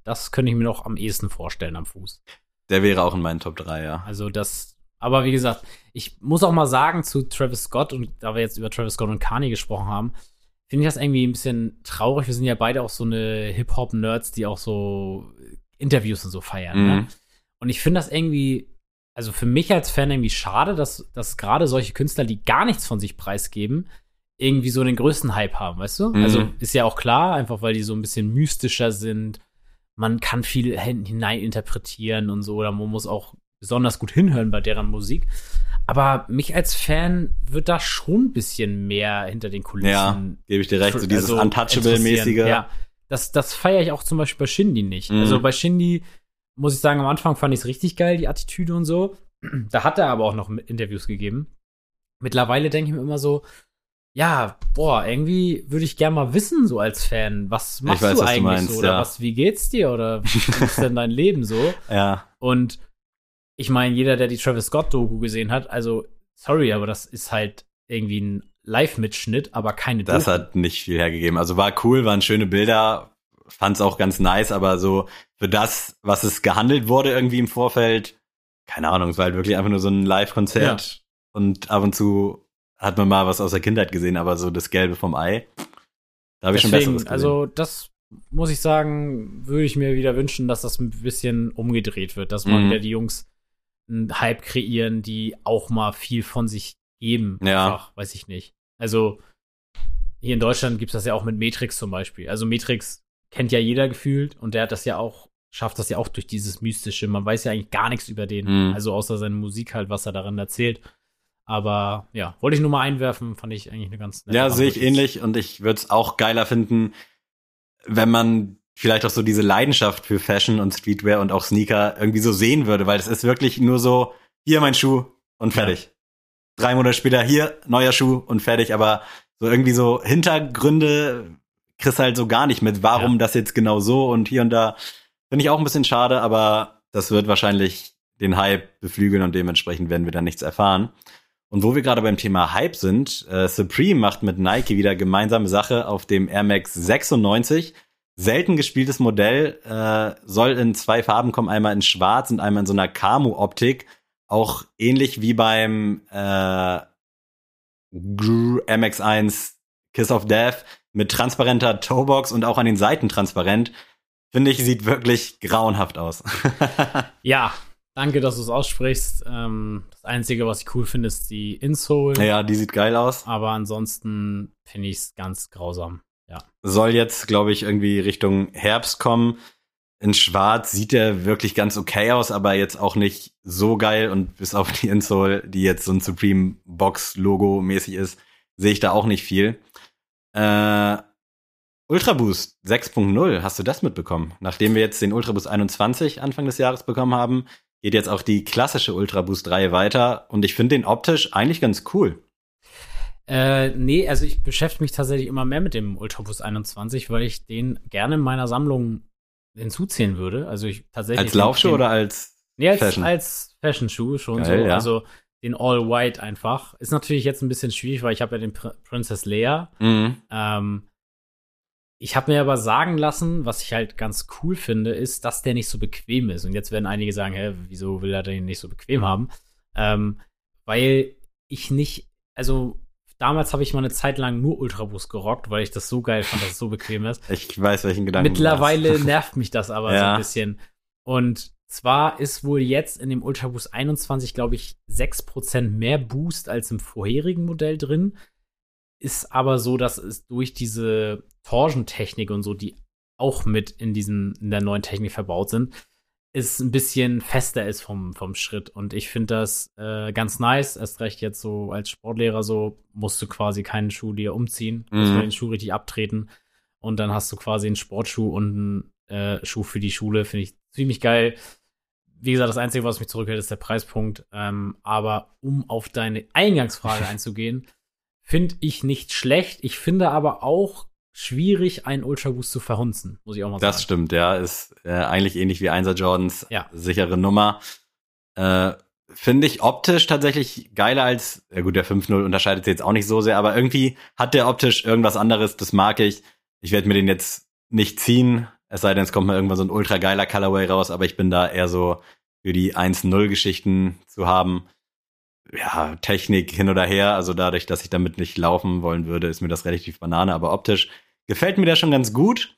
das könnte ich mir noch am ehesten vorstellen am Fuß. Der wäre auch in meinen Top 3, ja. Also das, aber wie gesagt, ich muss auch mal sagen zu Travis Scott und da wir jetzt über Travis Scott und Kanye gesprochen haben, finde ich das irgendwie ein bisschen traurig. Wir sind ja beide auch so eine Hip-Hop-Nerds, die auch so Interviews und so feiern. Mhm. Ne? Und ich finde das irgendwie, also für mich als Fan irgendwie schade, dass, dass gerade solche Künstler, die gar nichts von sich preisgeben, irgendwie so den größten Hype haben, weißt du? Mhm. Also ist ja auch klar, einfach weil die so ein bisschen mystischer sind. Man kann viel hin- hineininterpretieren und so, oder man muss auch besonders gut hinhören bei deren Musik. Aber mich als Fan wird da schon ein bisschen mehr hinter den Kulissen. Ja, gebe ich dir recht. So dieses also Untouchable-mäßige. Ja, das, das feiere ich auch zum Beispiel bei Shindy nicht. Mhm. Also bei Shindy muss ich sagen, am Anfang fand ich es richtig geil, die Attitüde und so. Da hat er aber auch noch Interviews gegeben. Mittlerweile denke ich mir immer so, ja, boah, irgendwie würde ich gerne mal wissen, so als Fan, was machst weiß, du was du eigentlich meinst, so? Oder ja. was, wie geht's dir? Oder wie ist denn dein Leben so? Ja, Und ich meine, jeder, der die Travis Scott-Doku gesehen hat, also, sorry, aber das ist halt irgendwie ein Live-Mitschnitt, aber keine das Doku. hat nicht viel hergegeben. Also war cool, waren schöne Bilder, fand's auch ganz nice, aber so für das, was es gehandelt wurde irgendwie im Vorfeld, keine Ahnung, es war halt wirklich einfach nur so ein Live-Konzert und ab und zu hat man mal was aus der Kindheit gesehen, aber so das Gelbe vom Ei, da habe ich schon besseres gesehen. also das muss ich sagen, würde ich mir wieder wünschen, dass das ein bisschen umgedreht wird, dass mal Mhm. wieder die Jungs einen Hype kreieren, die auch mal viel von sich geben. Ja. Einfach, weiß ich nicht. Also hier in Deutschland gibt's das ja auch mit Matrix zum Beispiel. Also Matrix kennt ja jeder gefühlt und der hat das ja auch, schafft das ja auch durch dieses Mystische. Man weiß ja eigentlich gar nichts über den, Mhm. also außer seine Musik halt, was er darin erzählt. Aber ja, wollte ich nur mal einwerfen, fand ich eigentlich eine ganz nette Ja, sehe ich ähnlich und ich würde es auch geiler finden, wenn man vielleicht auch so diese Leidenschaft für Fashion und Streetwear und auch Sneaker irgendwie so sehen würde, weil es ist wirklich nur so, hier mein Schuh und fertig. Drei Monate später, hier neuer Schuh und fertig, aber so irgendwie so Hintergründe kriegst halt so gar nicht mit, warum Ja. das jetzt genau so und hier und da. Finde ich auch ein bisschen schade, aber das wird wahrscheinlich den Hype beflügeln und dementsprechend werden wir dann nichts erfahren. Und wo wir gerade beim Thema Hype sind, äh, Supreme macht mit Nike wieder gemeinsame Sache auf dem Air Max 96. Selten gespieltes Modell, äh, soll in zwei Farben kommen, einmal in schwarz und einmal in so einer Camo-Optik. Auch ähnlich wie beim äh, Gr- MX1 Kiss of Death mit transparenter Toebox und auch an den Seiten transparent. Finde ich, sieht wirklich grauenhaft aus. Ja, danke, dass du es aussprichst. Ähm, das Einzige, was ich cool finde, ist die Insole. ja, die sieht geil aus. Aber ansonsten finde ich es ganz grausam. Ja. soll jetzt, glaube ich, irgendwie Richtung Herbst kommen. In Schwarz sieht er wirklich ganz okay aus, aber jetzt auch nicht so geil. Und bis auf die Insole, die jetzt so ein Supreme Box Logo mäßig ist, sehe ich da auch nicht viel. Äh, Ultra Boost 6.0, hast du das mitbekommen? Nachdem wir jetzt den Ultra Boost 21 Anfang des Jahres bekommen haben, geht jetzt auch die klassische Ultra Boost Reihe weiter und ich finde den optisch eigentlich ganz cool. Äh, nee, also ich beschäftige mich tatsächlich immer mehr mit dem Ultra Boost 21, weil ich den gerne in meiner Sammlung hinzuziehen würde. Also ich tatsächlich. Als Laufschuh oder als Nee, als Fashion, als Fashion Schuh schon Geil, so. Ja. Also den All White einfach. Ist natürlich jetzt ein bisschen schwierig, weil ich habe ja den Pr Princess Leia. Mhm. Ähm, ich habe mir aber sagen lassen, was ich halt ganz cool finde, ist, dass der nicht so bequem ist. Und jetzt werden einige sagen, hä, wieso will er den nicht so bequem haben? Ähm, weil ich nicht, also damals habe ich mal eine Zeit lang nur Ultraboost gerockt, weil ich das so geil fand, dass es so bequem ist. Ich weiß, welchen Gedanken Mittlerweile nervt mich das aber ja. so ein bisschen. Und zwar ist wohl jetzt in dem Ultra Boost 21, glaube ich, 6% mehr Boost als im vorherigen Modell drin. Ist aber so, dass es durch diese Torsion-Technik und so, die auch mit in diesem, in der neuen Technik verbaut sind, ist ein bisschen fester ist vom, vom Schritt. Und ich finde das äh, ganz nice. Erst recht jetzt so als Sportlehrer so, musst du quasi keinen Schuh dir umziehen, musst mhm. den Schuh richtig abtreten. Und dann hast du quasi einen Sportschuh und einen äh, Schuh für die Schule. Finde ich ziemlich geil. Wie gesagt, das Einzige, was mich zurückhält, ist der Preispunkt. Ähm, aber um auf deine Eingangsfrage einzugehen, finde ich nicht schlecht. Ich finde aber auch schwierig, einen Ultra Boost zu verhunzen, muss ich auch mal sagen. Das stimmt, ja. Ist äh, eigentlich ähnlich wie 1er Jordans. Ja. Sichere Nummer. Äh, finde ich optisch tatsächlich geiler als, ja gut, der 5.0 unterscheidet sich jetzt auch nicht so sehr, aber irgendwie hat der optisch irgendwas anderes, das mag ich. Ich werde mir den jetzt nicht ziehen, es sei denn, es kommt mal irgendwann so ein ultra geiler Colorway raus, aber ich bin da eher so für die 1-0-Geschichten zu haben. Ja, Technik hin oder her, also dadurch, dass ich damit nicht laufen wollen würde, ist mir das relativ banane, aber optisch gefällt mir der schon ganz gut.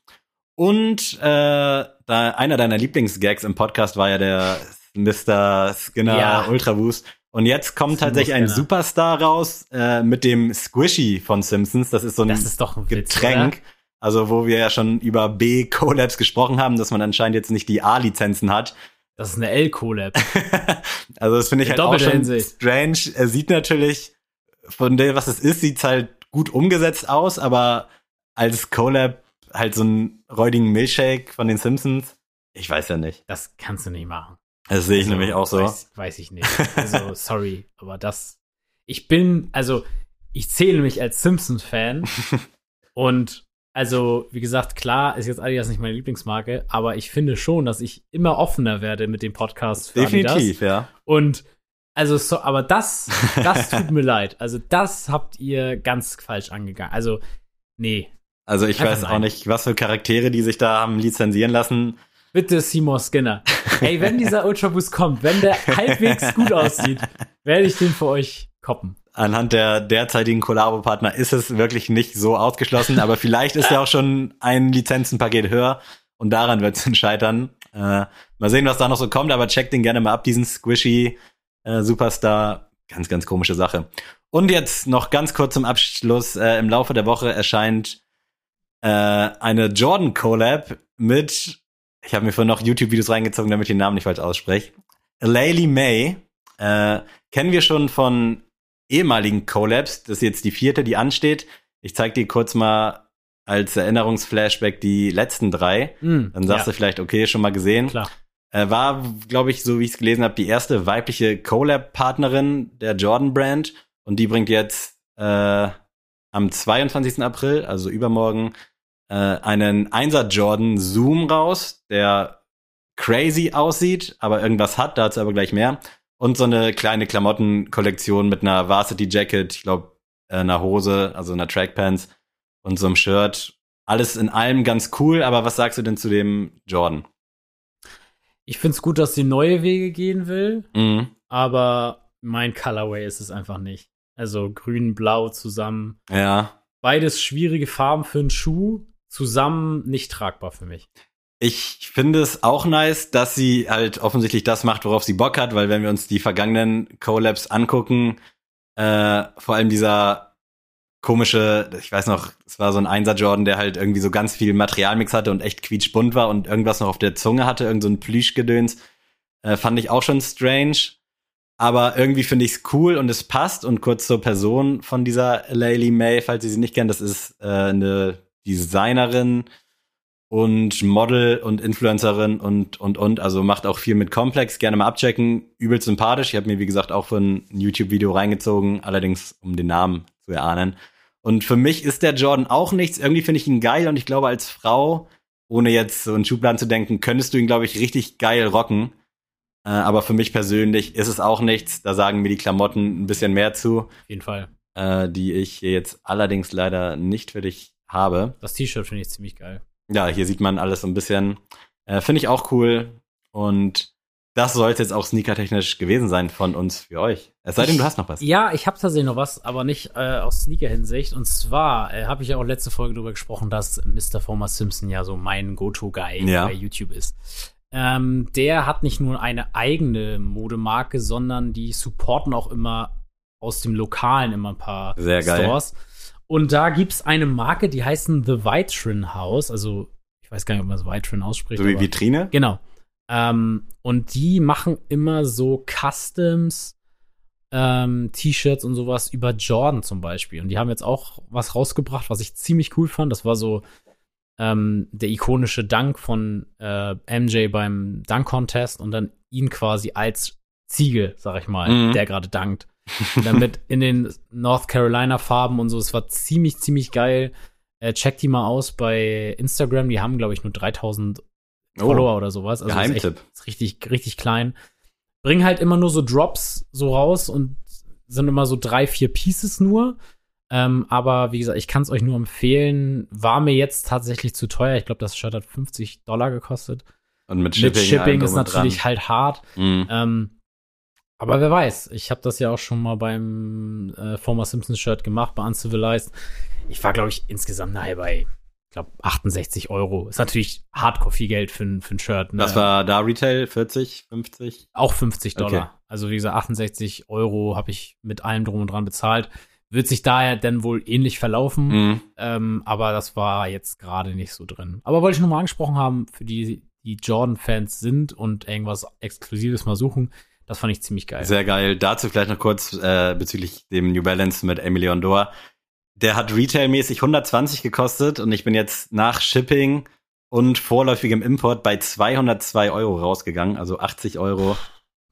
Und äh, da, einer deiner Lieblingsgags im Podcast war ja der Mr. Skinner ja. Ultra Boost. Und jetzt kommt tatsächlich ein Superstar raus äh, mit dem Squishy von Simpsons. Das ist so ein, das ist ein Witz, Getränk. Oder? Also, wo wir ja schon über B-Collabs gesprochen haben, dass man anscheinend jetzt nicht die A-Lizenzen hat. Das ist eine L-Collab. also, das finde ich halt auch schon Hinsicht. strange. Er sieht natürlich, von dem, was es ist, sieht's halt gut umgesetzt aus, aber als Collab halt so ein räudigen Milchshake von den Simpsons, ich weiß ja nicht. Das kannst du nicht machen. Das sehe ich also, nämlich auch so. Weiß, weiß ich nicht. Also, sorry, aber das, ich bin, also, ich zähle mich als Simpsons-Fan und also, wie gesagt, klar ist jetzt Adidas nicht meine Lieblingsmarke, aber ich finde schon, dass ich immer offener werde mit dem Podcast für Definitiv, Adidas. ja. Und also, so, aber das, das tut mir leid. Also, das habt ihr ganz falsch angegangen. Also, nee. Also, ich Einfach weiß nein. auch nicht, was für Charaktere die sich da haben lizenzieren lassen. Bitte Seymour Skinner. Ey, wenn dieser Ultra Boost kommt, wenn der halbwegs gut aussieht, werde ich den für euch koppen anhand der derzeitigen Kollabo-Partner ist es wirklich nicht so ausgeschlossen, aber vielleicht ist ja auch schon ein Lizenzenpaket höher und daran wird es scheitern. Äh, mal sehen, was da noch so kommt, aber checkt den gerne mal ab, diesen squishy äh, Superstar. Ganz, ganz komische Sache. Und jetzt noch ganz kurz zum Abschluss. Äh, Im Laufe der Woche erscheint äh, eine Jordan Collab mit, ich habe mir vorhin noch YouTube-Videos reingezogen, damit ich den Namen nicht falsch ausspreche. Laylee May. Äh, kennen wir schon von ehemaligen Collabs. Das ist jetzt die vierte, die ansteht. Ich zeig dir kurz mal als Erinnerungsflashback die letzten drei. Mm, Dann sagst ja. du vielleicht, okay, schon mal gesehen. Klar. Äh, war, glaube ich, so wie ich es gelesen habe, die erste weibliche Collab-Partnerin der Jordan-Brand. Und die bringt jetzt äh, am 22. April, also übermorgen, äh, einen 1er Jordan Zoom raus, der crazy aussieht, aber irgendwas hat, dazu aber gleich mehr. Und so eine kleine Klamottenkollektion mit einer Varsity Jacket, ich glaube, äh, einer Hose, also einer Trackpants und so einem Shirt. Alles in allem ganz cool, aber was sagst du denn zu dem Jordan? Ich find's gut, dass sie neue Wege gehen will, mhm. aber mein Colorway ist es einfach nicht. Also grün, blau zusammen. Ja. Beides schwierige Farben für einen Schuh, zusammen nicht tragbar für mich. Ich finde es auch nice, dass sie halt offensichtlich das macht, worauf sie Bock hat, weil wenn wir uns die vergangenen Collabs angucken, äh, vor allem dieser komische, ich weiß noch, es war so ein Einser Jordan, der halt irgendwie so ganz viel Materialmix hatte und echt quietschbunt war und irgendwas noch auf der Zunge hatte, irgend so ein Plüschgedöns, äh, fand ich auch schon strange. Aber irgendwie finde ich es cool und es passt. Und kurz zur Person von dieser Laylee May, falls ihr sie nicht kennt, das ist äh, eine Designerin und Model und Influencerin und und und. Also macht auch viel mit Complex. Gerne mal abchecken. Übelst sympathisch. Ich habe mir wie gesagt auch für ein YouTube Video reingezogen. Allerdings um den Namen zu erahnen. Und für mich ist der Jordan auch nichts. Irgendwie finde ich ihn geil. Und ich glaube als Frau ohne jetzt so in Schubladen zu denken könntest du ihn glaube ich richtig geil rocken. Äh, aber für mich persönlich ist es auch nichts. Da sagen mir die Klamotten ein bisschen mehr zu Auf jeden Fall. äh, die ich jetzt allerdings leider nicht für dich habe. Das T-Shirt finde ich ziemlich geil. Ja, hier sieht man alles so ein bisschen. Äh, Finde ich auch cool. Und das sollte jetzt auch sneakertechnisch gewesen sein von uns für euch. Es sei denn, du hast noch was. Ja, ich habe tatsächlich noch was, aber nicht äh, aus Sneaker-Hinsicht. Und zwar äh, habe ich ja auch letzte Folge darüber gesprochen, dass Mr. Former Simpson ja so mein Go-To-Guy Ja. bei YouTube ist. Ähm, der hat nicht nur eine eigene Modemarke, sondern die supporten auch immer aus dem Lokalen immer ein paar Sehr geil. Und da gibt's eine Marke, die heißen The Vitrin House. Also, ich weiß gar nicht, ob man das Vitrin ausspricht. So wie Vitrine? Genau. Ähm, und die machen immer so Customs, ähm, T-Shirts und sowas über Jordan zum Beispiel. Und die haben jetzt auch was rausgebracht, was ich ziemlich cool fand. Das war so ähm, der ikonische Dank von äh, MJ beim Dunk-Contest und dann ihn quasi als Ziege, sag ich mal, Mhm. der gerade dankt. Und dann mit in den North Carolina Farben und so. Es war ziemlich, ziemlich geil. Äh, check die mal aus bei Instagram. Die haben, glaube ich, nur 3000 Follower oder sowas. Also ist, echt, Oh. Geheimtipp. ist richtig, richtig klein. Bringen halt immer nur so Drops so raus und sind immer so drei, vier Pieces nur. Ähm, aber wie gesagt, ich kann es euch nur empfehlen. War mir jetzt tatsächlich zu teuer. Ich glaube, das Shirt hat 50 Dollar gekostet. Und mit Shipping, Mit Shipping ist natürlich dran. halt hart. Mhm. Ähm, aber wer weiß, ich habe das ja auch schon mal beim äh, Former Simpsons Shirt gemacht, bei Uncivilized. Ich war, glaube ich, insgesamt nachher bei, glaube, 68 Euro. Ist natürlich hardcore viel Geld für, ein- für ein Shirt. Ne? Das war da Retail 40, 50. auch 50 Dollar. Okay. Also wie gesagt, 68 Euro habe ich mit allem drum und dran bezahlt. Wird sich daher dann wohl ähnlich verlaufen. Mhm. Ähm, aber das war jetzt gerade nicht so drin. Aber wollte ich noch mal angesprochen haben, für die, die Jordan-Fans sind und irgendwas Exklusives mal suchen, das fand ich ziemlich geil. Sehr geil. Dazu vielleicht noch kurz äh, bezüglich dem New Balance mit Emily Ondor. Der hat retailmäßig 120 gekostet und ich bin jetzt nach Shipping und vorläufigem Import bei 202 Euro rausgegangen, also 80 Euro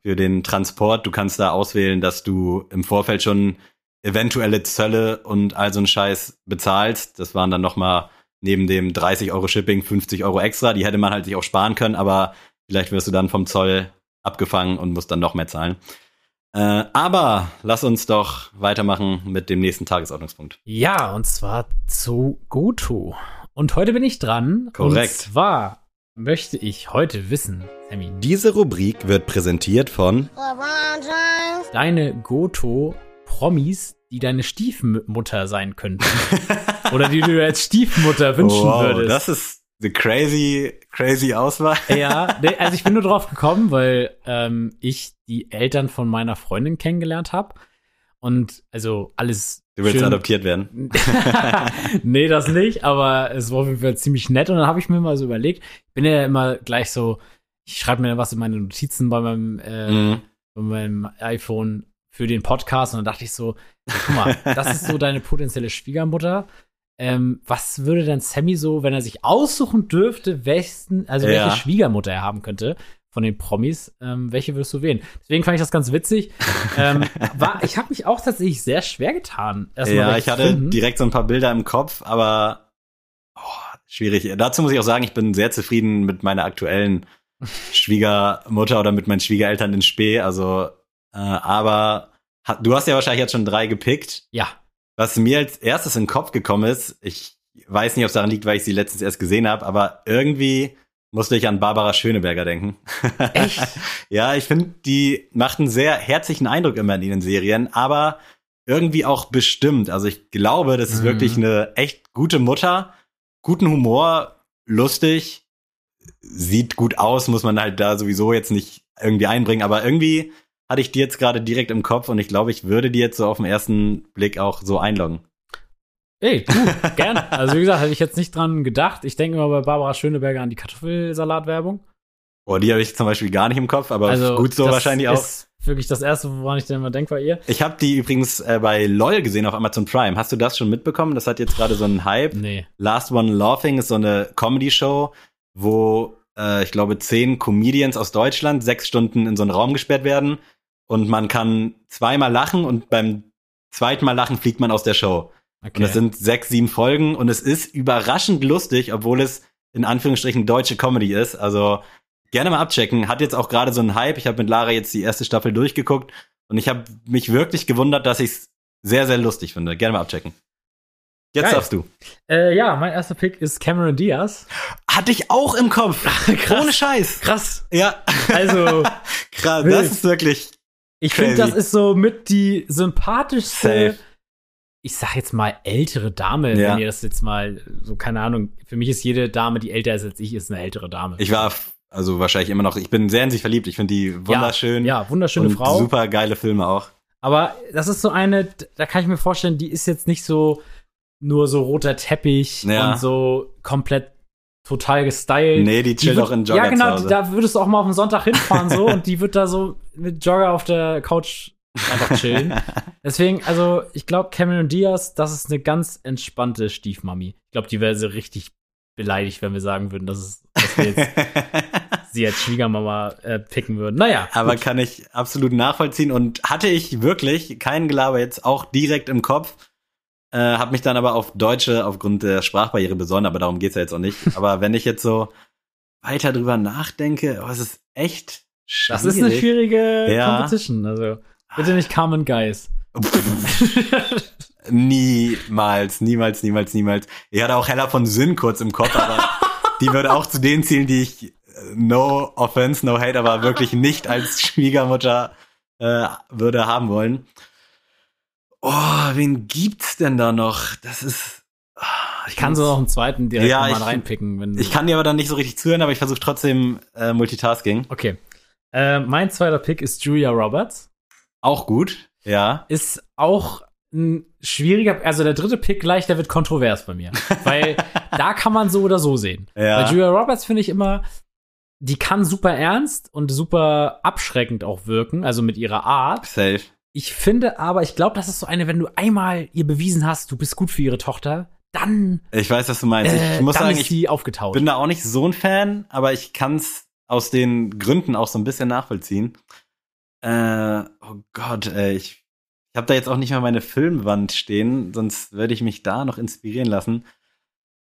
für den Transport. Du kannst da auswählen, dass du im Vorfeld schon eventuelle Zölle und all so einen Scheiß bezahlst. Das waren dann noch mal neben dem 30 Euro Shipping 50 Euro extra. Die hätte man halt sich auch sparen können, aber vielleicht wirst du dann vom Zoll abgefangen und musst dann noch mehr zahlen. Äh, aber lass uns doch weitermachen mit dem nächsten Tagesordnungspunkt. Ja, und zwar zu Goto. Und heute bin ich dran. Korrekt. Und zwar möchte ich heute wissen, Sammy, Diese Rubrik wird präsentiert von deine Goto-Promis, die deine Stiefmutter sein könnten. Oder die du dir als Stiefmutter wünschen wow, würdest. Das ist eine crazy, crazy Auswahl. ja, nee, also ich bin nur drauf gekommen, weil ähm, ich die Eltern von meiner Freundin kennengelernt habe. Und also alles. Du willst schön- adoptiert werden. nee, das nicht, aber es war auf jeden Fall ziemlich nett. Und dann habe ich mir mal so überlegt, ich bin ja immer gleich so, ich schreibe mir was in meine Notizen bei meinem, äh, Mhm. bei meinem iPhone für den Podcast. Und dann dachte ich so, guck mal, das ist so deine potenzielle Schwiegermutter. Ähm, was würde denn Sammy so, wenn er sich aussuchen dürfte, welchen, also Ja. welche Schwiegermutter er haben könnte von den Promis, ähm, welche würdest du wählen? Deswegen fand ich das ganz witzig. ähm, war, ich habe mich auch tatsächlich sehr schwer getan. erstmal Ja, ich hatte finden. direkt so ein paar Bilder im Kopf, aber oh, schwierig. Dazu muss ich auch sagen, ich bin sehr zufrieden mit meiner aktuellen Schwiegermutter oder mit meinen Schwiegereltern in Spee. Also, äh, aber du hast ja wahrscheinlich jetzt schon drei gepickt. Ja, Was mir als erstes in den Kopf gekommen ist, ich weiß nicht, ob es daran liegt, weil ich sie letztens erst gesehen habe, aber irgendwie musste ich an Barbara Schöneberger denken. Echt? ja, ich finde, die macht einen sehr herzlichen Eindruck immer in ihren Serien, aber irgendwie auch bestimmt. Also ich glaube, das ist Mhm. wirklich eine echt gute Mutter, guten Humor, lustig, sieht gut aus, muss man halt da sowieso jetzt nicht irgendwie einbringen, aber irgendwie hatte ich die jetzt gerade direkt im Kopf und ich glaube, ich würde die jetzt so auf den ersten Blick auch so einloggen. Ey, du, gerne. Also wie gesagt, hätte ich jetzt nicht dran gedacht. Ich denke immer bei Barbara Schöneberger an die Kartoffelsalatwerbung. Boah, die habe ich zum Beispiel gar nicht im Kopf, aber Also gut so wahrscheinlich auch. ist wirklich das erste, woran ich dann immer denke bei ihr. Ich habe die übrigens äh, bei LOL gesehen auf Amazon Prime. Hast du das schon mitbekommen? Das hat jetzt gerade so einen Hype. Nee. Last One Laughing ist so eine Comedy-Show, wo äh, ich glaube zehn Comedians aus Deutschland sechs Stunden in so einen Raum gesperrt werden und man kann zweimal lachen und beim zweiten Mal lachen fliegt man aus der Show. Okay. Und es sind sechs, sieben Folgen und es ist überraschend lustig, obwohl es in Anführungsstrichen deutsche Comedy ist. Also gerne mal abchecken. Hat jetzt auch gerade so einen Hype. Ich habe mit Lara jetzt die erste Staffel durchgeguckt und ich habe mich wirklich gewundert, dass ich es sehr, sehr lustig finde. Gerne mal abchecken. Jetzt Geil. darfst du. Äh, ja, mein erster Pick ist Cameron Diaz. Hatte ich auch im Kopf. Krass. Ohne Scheiß. Krass. Ja. Also, Krass. Wild. Das ist wirklich. Ich finde, das ist so mit die sympathischste, Safe. ich sag jetzt mal ältere Dame, Ja. wenn ihr das jetzt mal, so keine Ahnung, für mich ist jede Dame, die älter ist als ich, ist eine ältere Dame. Ich war also wahrscheinlich immer noch. Ich bin sehr in sich verliebt. Ich finde die wunderschön. Ja, wunderschöne und Frau. Super geile Filme auch. Aber das ist so eine, da kann ich mir vorstellen, die ist jetzt nicht so nur so roter Teppich Ja. und so komplett total gestylt. Nee, die chillt auch in Jogger Ja, genau, da würdest du auch mal auf den Sonntag hinfahren so und die wird da so mit Jogger auf der Couch einfach chillen. Deswegen, also ich glaube, Cameron Diaz, das ist eine ganz entspannte Stiefmami. Ich glaube, die wäre so richtig beleidigt, wenn wir sagen würden, dass, es, dass wir jetzt sie als Schwiegermama äh, picken würden. Naja, Aber gut. kann ich absolut nachvollziehen und hatte ich wirklich kein Gelaber jetzt auch direkt im Kopf. Äh, hab mich dann aber auf Deutsche aufgrund der Sprachbarriere besonnen, aber darum geht's ja jetzt auch nicht. aber wenn ich jetzt so weiter drüber nachdenke, oh, es ist echt schwierig. das ist eine schwierige Ja. Competition. Also bitte nicht Carmen Geis. niemals, niemals, niemals, niemals. Ich hatte auch Hella von Sinn kurz im Kopf, aber die würde auch zu den Zielen, die ich, äh, no offense, no hate, aber wirklich nicht als Schwiegermutter äh, würde haben wollen. Oh, wen gibt's denn da noch? Das ist. ah, Ich kann so noch einen zweiten direkt Ja, mal reinpicken. Wenn Ich kann dir aber dann nicht so richtig zuhören, aber ich versuche trotzdem äh, Multitasking. Okay. Äh, mein zweiter Pick ist Julia Roberts. Auch gut, ja. Ist auch ein schwieriger, also der dritte Pick gleich, der wird kontrovers bei mir. Weil da kann man so oder so sehen. Ja. Bei Julia Roberts finde ich immer, die kann super ernst und super abschreckend auch wirken, also mit ihrer Art. Safe. Ich finde aber, ich glaube, das ist so eine, wenn du einmal ihr bewiesen hast, du bist gut für ihre Tochter, dann, Ich weiß, was du meinst. äh, ich muss sagen, ich bin da auch nicht so ein Fan, aber ich kann es aus den Gründen auch so ein bisschen nachvollziehen. Äh, oh Gott, ey, ich, ich habe da jetzt auch nicht mal meine Filmwand stehen, sonst würde ich mich da noch inspirieren lassen.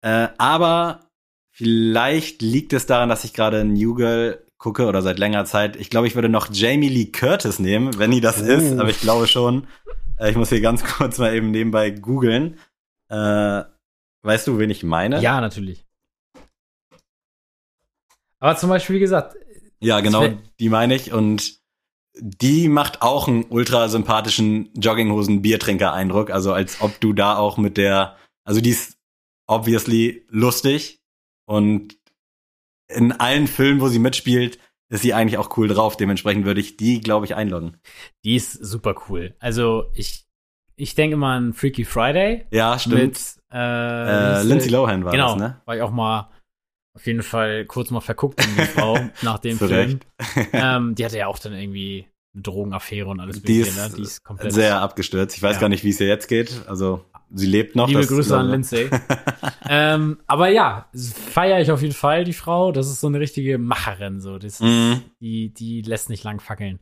Äh, aber vielleicht liegt es daran, dass ich gerade New Girl gucke oder seit längerer Zeit. Ich glaube, ich würde noch Jamie Lee Curtis nehmen, wenn die das Oh. ist, aber ich glaube schon. Äh, ich muss hier ganz kurz mal eben nebenbei googeln. Äh, weißt du, wen ich meine? ja, natürlich. Aber zum Beispiel, wie gesagt, Ja, genau, die meine ich. Und die macht auch einen ultra sympathischen Jogginghosen-Biertrinker-Eindruck. Also als ob du da auch mit der, also die ist obviously lustig und in allen Filmen, wo sie mitspielt, ist sie eigentlich auch cool drauf. Dementsprechend würde ich die, glaube ich, einloggen. die ist super cool. Also ich, ich denke immer an Freaky Friday Ja, stimmt. mit äh, äh, Lindsay Lohan war genau, das, ne? war ich auch mal auf jeden Fall kurz mal verguckt in die Frau nach dem Film. Ähm, die hatte ja auch dann irgendwie eine Drogenaffäre und alles Die ist ne? Die ist komplett. Sehr abgestürzt. Ich weiß Ja. gar nicht, wie es ihr jetzt geht. Also, sie lebt noch. Liebe Grüße an glaube- Lindsay. ähm, aber ja, feiere ich auf jeden Fall die Frau. Das ist so eine richtige Macherin. So, das ist, Mhm. die, die lässt nicht lang fackeln.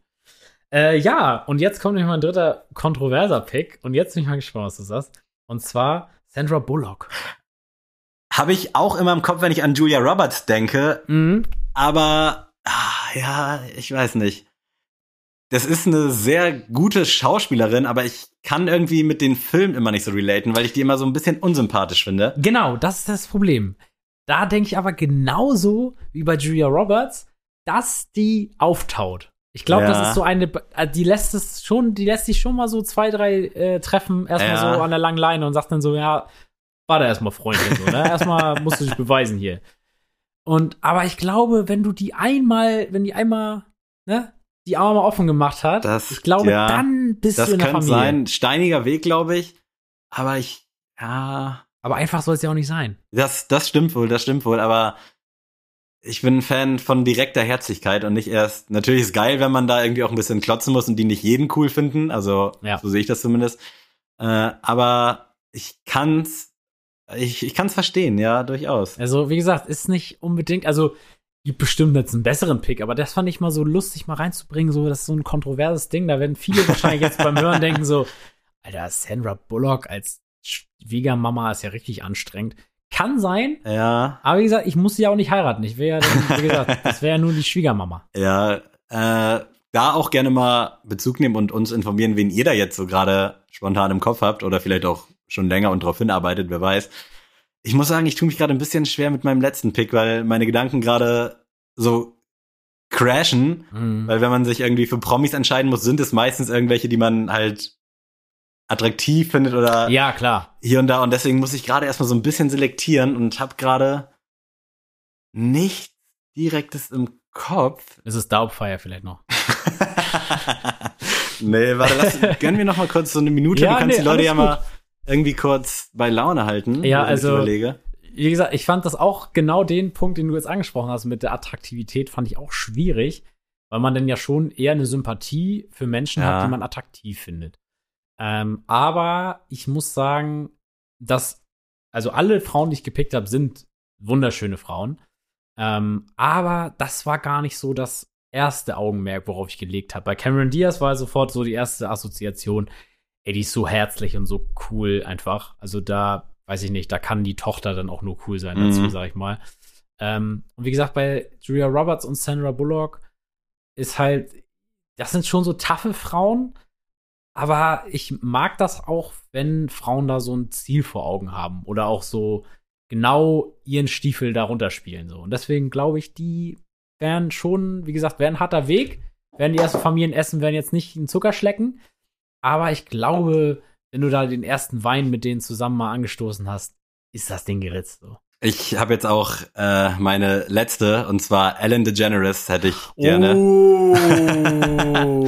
Äh, ja, und jetzt kommt nämlich mein dritter kontroverser Pick. Und jetzt bin ich mal gespannt, was du sagst. Und zwar Sandra Bullock. Habe ich auch immer im Kopf, wenn ich an Julia Roberts denke. Mhm. Aber ah, ja, ich weiß nicht. Das ist eine sehr gute Schauspielerin, aber ich kann irgendwie mit den Filmen immer nicht so relaten, weil ich die immer so ein bisschen unsympathisch finde. Genau, das ist das Problem. Da denke ich aber genauso wie bei Julia Roberts, dass die auftaut. Ich glaube, Ja. das ist so eine, äh, die lässt es schon, die lässt sich schon mal so zwei, drei äh, Treffen erstmal Ja. so an der langen Leine und sagt dann so, ja, warte erstmal, Freundin, so, ne? Erstmal musst du dich beweisen hier. Und, aber ich glaube, wenn du die einmal, wenn die einmal, ne, die Arme offen gemacht hat, Das- ich glaube, ja, dann bist Das du in der könnte Familie. sein. Steiniger Weg, glaube ich. Aber ich, ja, Aber einfach soll es ja auch nicht sein. das, das stimmt wohl, das stimmt wohl, aber ich bin ein Fan von direkter Herzlichkeit und nicht erst, natürlich ist geil, wenn man da irgendwie auch ein bisschen klotzen muss und die nicht jeden cool finden, also Ja. so sehe ich das zumindest. Äh, aber ich kann's, ich, ich kann's verstehen, ja, durchaus. Also, wie gesagt, ist nicht unbedingt, also gibt bestimmt jetzt einen besseren Pick, aber das fand ich mal so lustig, mal reinzubringen. So, das ist so ein kontroverses Ding. Da werden viele wahrscheinlich jetzt beim Hören denken: so, Alter, Sandra Bullock als Schwiegermama ist ja richtig anstrengend. Kann sein, Ja, aber wie gesagt, ich muss sie ja auch nicht heiraten. Ich wäre ja, wie gesagt, das wäre ja nur die Schwiegermama. ja, äh, da auch gerne mal Bezug nehmen und uns informieren, wen ihr da jetzt so gerade spontan im Kopf habt oder vielleicht auch schon länger und darauf hinarbeitet, wer weiß. Ich muss sagen, ich tue mich gerade ein bisschen schwer mit meinem letzten Pick, weil meine Gedanken gerade so crashen, Mhm. weil wenn man sich irgendwie für Promis entscheiden muss, sind es meistens irgendwelche, die man halt attraktiv findet oder Ja, klar. hier und da und deswegen muss ich gerade erstmal so ein bisschen selektieren und habe gerade nichts direktes im Kopf. Es ist Daubfire vielleicht noch. nee, warte, lass, gönnen wir noch mal kurz so eine Minute, Ja, du kannst nee, die Leute ja mal irgendwie kurz bei Laune halten. Ja, also- überlege. Wie gesagt, ich fand das auch genau den Punkt, den du jetzt angesprochen hast mit der Attraktivität, fand ich auch schwierig, weil man dann ja schon eher eine Sympathie für Menschen Ja. hat, die man attraktiv findet. Ähm, aber ich muss sagen, dass, also alle Frauen, die ich gepickt habe, sind wunderschöne Frauen. Ähm, aber das war gar nicht so das erste Augenmerk, worauf ich gelegt habe. Bei Cameron Diaz war sofort so die erste Assoziation, ey, die ist so herzlich und so cool einfach. Also da, weiß ich nicht, da kann die Tochter dann auch nur cool sein dazu, Mhm. sag ich mal. Ähm, und wie gesagt, bei Julia Roberts und Sandra Bullock ist halt, das sind schon so taffe Frauen, aber ich mag das auch, wenn Frauen da so ein Ziel vor Augen haben oder auch so genau ihren Stiefel darunter spielen. So. Und deswegen glaube ich, die wären schon, wie gesagt, wären ein harter Weg. Werden die ersten Familien essen, werden jetzt nicht einen Zucker schlecken. Aber ich glaube, wenn du da den ersten Wein mit denen zusammen mal angestoßen hast, ist das Ding geritzt. So. Ich habe jetzt auch äh, meine letzte und zwar Ellen DeGeneres hätte ich gerne. Oh.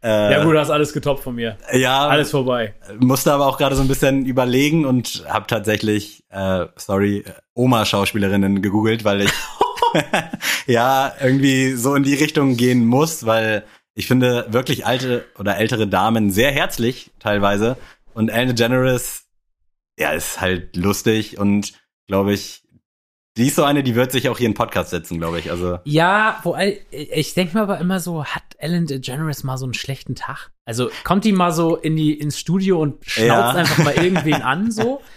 Äh, ja gut, du hast alles getoppt von mir. ja, Alles vorbei. musste aber auch gerade so ein bisschen überlegen und habe tatsächlich, äh, sorry, Oma-Schauspielerinnen gegoogelt, weil ich ja irgendwie so in die Richtung gehen muss, weil ich finde wirklich alte oder ältere Damen sehr herzlich teilweise und Ellen DeGeneres, ja, ist halt lustig und glaube ich, die ist so eine, die wird sich auch hier in Podcast setzen, glaube ich. Also Ja, wo ich denke mir aber immer so, hat Ellen DeGeneres mal so einen schlechten Tag? Also kommt die mal so in die ins Studio und schnauzt Ja. einfach mal irgendwen an so?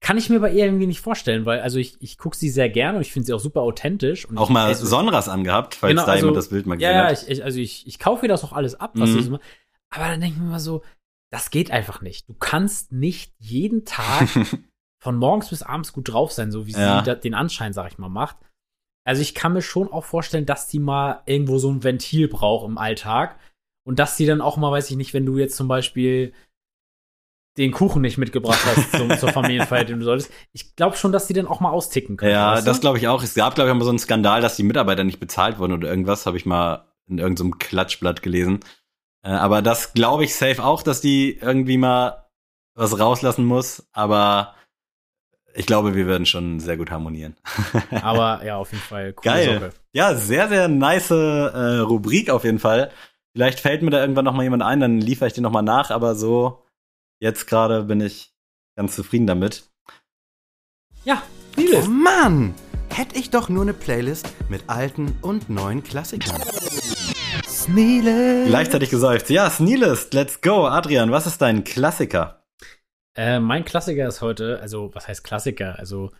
Kann ich mir bei ihr irgendwie nicht vorstellen, weil also ich, ich gucke sie sehr gerne und ich finde sie auch super authentisch. Und auch mal also, Sonras angehabt, falls Genau, da also- jemand das Bild mal Ja, gesehen ja, hat. ich, ich, also ich, ich kaufe ihr das auch alles ab, was Mhm. sie so macht. Aber dann denke ich mir mal so, das geht einfach nicht. Du kannst nicht jeden Tag von morgens bis abends gut drauf sein, so wie Ja. sie da, den Anschein, sag ich mal, macht. Also ich kann mir schon auch vorstellen, dass die mal irgendwo so ein Ventil braucht im Alltag und dass die dann auch mal, weiß ich nicht, wenn du jetzt zum Beispiel den Kuchen nicht mitgebracht hast zum, zur Familienfeier, den du solltest. Ich glaube schon, dass die dann auch mal austicken können. Ja, weißt du? das glaube ich auch. Es gab, glaube ich, mal so einen Skandal, dass die Mitarbeiter nicht bezahlt wurden oder irgendwas, habe ich mal in irgendeinem Klatschblatt gelesen. Äh, aber das glaube ich safe auch, dass die irgendwie mal was rauslassen muss. Aber ich glaube, wir werden schon sehr gut harmonieren. Aber ja, auf jeden Fall coole Geil. Sache. Ja, sehr, sehr nice äh, Rubrik auf jeden Fall. Vielleicht fällt mir da irgendwann noch mal jemand ein, dann liefere ich den noch mal nach. Aber so jetzt gerade bin ich ganz zufrieden damit. Ja, Oh Playlist. Mann! Hätte ich doch nur eine Playlist mit alten und neuen Klassikern. Sneele. Gleichzeitig gesäuft. Ja, Sneelist, let's go. Adrian, was ist dein Klassiker? Äh, mein Klassiker ist heute, also was heißt Klassiker? Also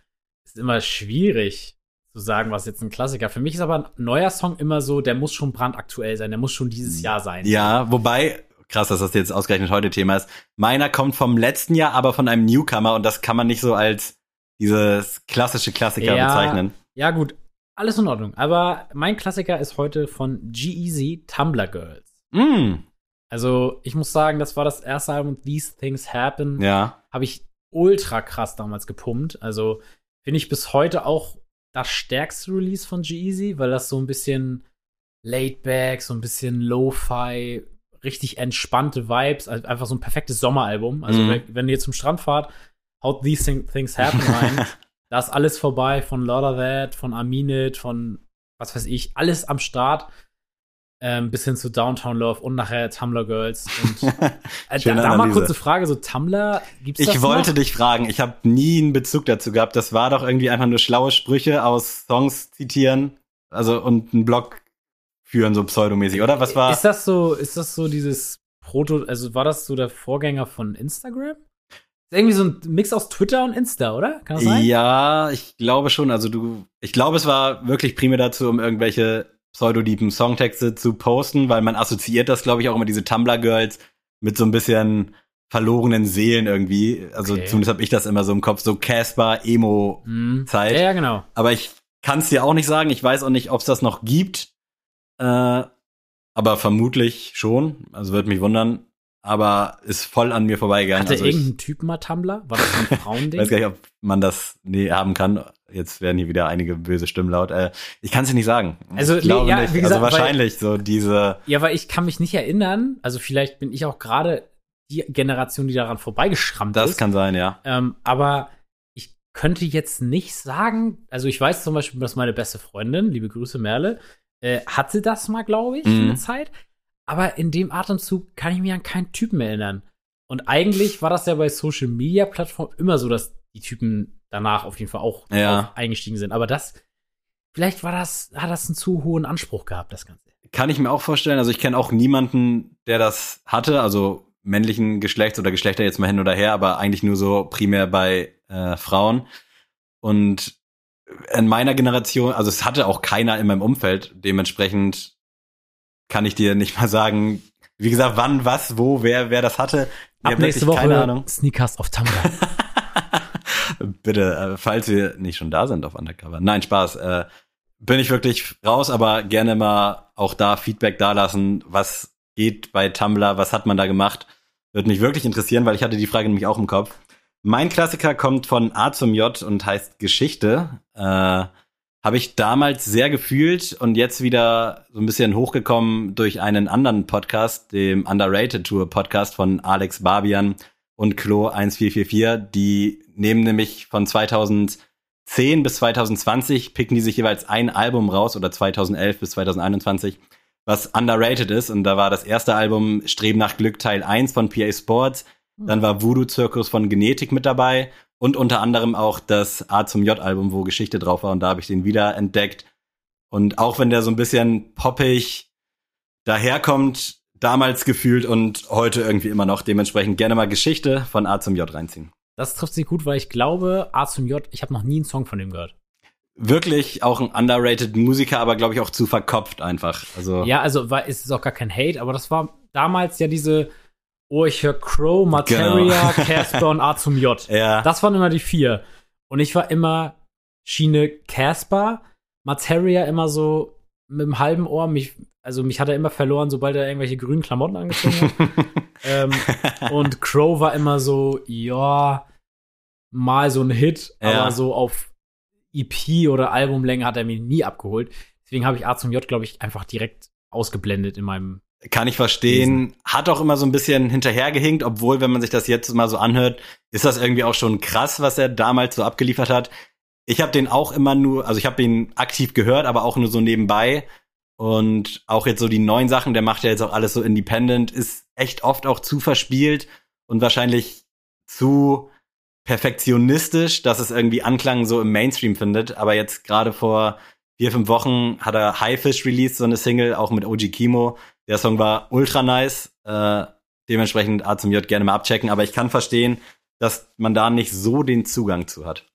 es ist immer schwierig zu sagen, was jetzt ein Klassiker. Für mich ist aber ein neuer Song immer so, der muss schon brandaktuell sein, der muss schon dieses Jahr sein. Ja, wobei, krass, dass das jetzt ausgerechnet heute Thema ist. Meiner kommt vom letzten Jahr, aber von einem Newcomer und das kann man nicht so als dieses klassische Klassiker Ja. bezeichnen. Ja, gut, alles in Ordnung. Aber mein Klassiker ist heute von G-Eazy, Tumblr Girls. Mm, Also ich muss sagen, das war das erste Album, These Things Happen. ja. habe ich ultra krass damals gepumpt. Also finde ich bis heute auch das stärkste Release von G-Eazy, weil das so ein bisschen laid back, so ein bisschen Lo-Fi, richtig entspannte Vibes, also einfach so ein perfektes Sommeralbum. Also Mhm. wenn, wenn ihr zum Strand fahrt, haut These Thing- Things Happen rein. da ist alles vorbei von Lot of That, von Aminit, von was weiß ich, alles am Start. Ähm, bis hin zu Downtown Love und nachher Tumblr Girls. Und, äh, da, da mal kurze Frage, so Tumblr, gibt's das Ich wollte noch? dich fragen, ich habe nie einen Bezug dazu gehabt. Das war doch irgendwie einfach nur schlaue Sprüche aus Songs zitieren, also und einen Blog führen, so pseudomäßig, oder? Was war? Ist das so, ist das so dieses Proto, also war das so der Vorgänger von Instagram? Ist irgendwie so ein Mix aus Twitter und Insta, oder? Kann das sein? Ja, ich glaube schon. Also du, ich glaube, es war wirklich primär dazu, um irgendwelche pseudodiepen Songtexte zu posten, weil man assoziiert das, glaube ich, auch immer diese Tumblr-Girls mit so ein bisschen verlorenen Seelen irgendwie. Also okay. zumindest habe ich das immer so im Kopf, so Casper, Emo-Zeit. Mhm. Ja, ja, genau. Aber ich kann es dir auch nicht sagen. Ich weiß auch nicht, ob es das noch gibt. Äh, aber vermutlich schon. Also würde mich wundern. Aber ist voll an mir vorbeigegangen. Hatte also irgendein Typ mal Tumblr? War das ein Frauending? weiß gar nicht, ob man das nee, haben kann. Jetzt werden hier wieder einige böse Stimmen laut. Äh, ich kann es dir nicht sagen. Also, ich glaube ja, nicht. Wie gesagt, also wahrscheinlich weil, so diese. Ja, weil ich kann mich nicht erinnern. Also vielleicht bin ich auch gerade die Generation, die daran vorbeigeschrammt das ist. Das kann sein, ja. Ähm, aber ich könnte jetzt nicht sagen. Also ich weiß zum Beispiel, dass meine beste Freundin, liebe Grüße Merle, äh, hatte das mal, glaube ich, mhm. eine Zeit. Aber in dem Atemzug kann ich mich an keinen Typen erinnern. Und eigentlich war das ja bei Social Media Plattformen immer so, dass die Typen danach auf jeden Fall auch ja. eingestiegen sind. Aber das, vielleicht war das, hat das einen zu hohen Anspruch gehabt, das Ganze. Kann ich mir auch vorstellen. Also ich kenne auch niemanden, der das hatte. Also männlichen Geschlechts oder Geschlechter jetzt mal hin oder her, aber eigentlich nur so primär bei äh, Frauen. Und in meiner Generation, also es hatte auch keiner in meinem Umfeld. Dementsprechend kann ich dir nicht mal sagen, wie gesagt, wann, was, wo, wer, wer das hatte. Ab nächste Woche keine Ahnung. Sneakers auf Tumblr. Bitte, äh, falls wir nicht schon da sind auf Undercover. Nein, Spaß. Äh, bin ich wirklich raus, aber gerne mal auch da Feedback dalassen. Was geht bei Tumblr? Was hat man da gemacht? Würde mich wirklich interessieren, weil ich hatte die Frage nämlich auch im Kopf. Mein Klassiker kommt von A zum J und heißt Geschichte. Äh, Habe ich damals sehr gefühlt und jetzt wieder so ein bisschen hochgekommen durch einen anderen Podcast, dem Underrated Tour Podcast von Alex Barbian und Klo 1444. Die nehmen nämlich von 2010 bis 2020 picken die sich jeweils ein Album raus oder 2011 bis 2021, was underrated ist. Und da war das erste Album Streben nach Glück Teil 1 von PA Sports dann war Voodoo Zirkus von Genetik mit dabei und unter anderem auch das A zum J-Album, wo Geschichte drauf war. Und da habe ich den wieder entdeckt. Und auch wenn der so ein bisschen poppig daherkommt, damals gefühlt und heute irgendwie immer noch, dementsprechend gerne mal Geschichte von A zum J reinziehen. Das trifft sich gut, weil ich glaube, A zum J, ich habe noch nie einen Song von dem gehört. Wirklich auch ein underrated Musiker, aber glaube ich auch zu verkopft einfach. Also ja, also war, ist es auch gar kein Hate, aber das war damals ja diese oh, ich höre Crow, Materia, genau. Casper und A zum J. Ja. Das waren immer die vier. Und ich war immer Schiene Casper, Materia immer so mit dem halben Ohr. Mich, also mich hat er immer verloren, sobald er irgendwelche grünen Klamotten angezogen hat. ähm, und Crow war immer so, ja, mal so ein Hit, ja. aber so auf EP oder Albumlänge hat er mich nie abgeholt. Deswegen habe ich A zum J, glaube ich, einfach direkt ausgeblendet in meinem kann ich verstehen. Hat auch immer so ein bisschen hinterhergehinkt, obwohl, wenn man sich das jetzt mal so anhört, ist das irgendwie auch schon krass, was er damals so abgeliefert hat. Ich habe den auch immer nur, also ich habe ihn aktiv gehört, aber auch nur so nebenbei. Und auch jetzt so die neuen Sachen, der macht ja jetzt auch alles so independent, ist echt oft auch zu verspielt und wahrscheinlich zu perfektionistisch, dass es irgendwie Anklang so im Mainstream findet. Aber jetzt gerade vor vier, fünf Wochen hat er High Fish released, so eine Single, auch mit OG Kimo. Der Song war ultra nice. Äh, dementsprechend A zum J gerne mal abchecken. Aber ich kann verstehen, dass man da nicht so den Zugang zu hat.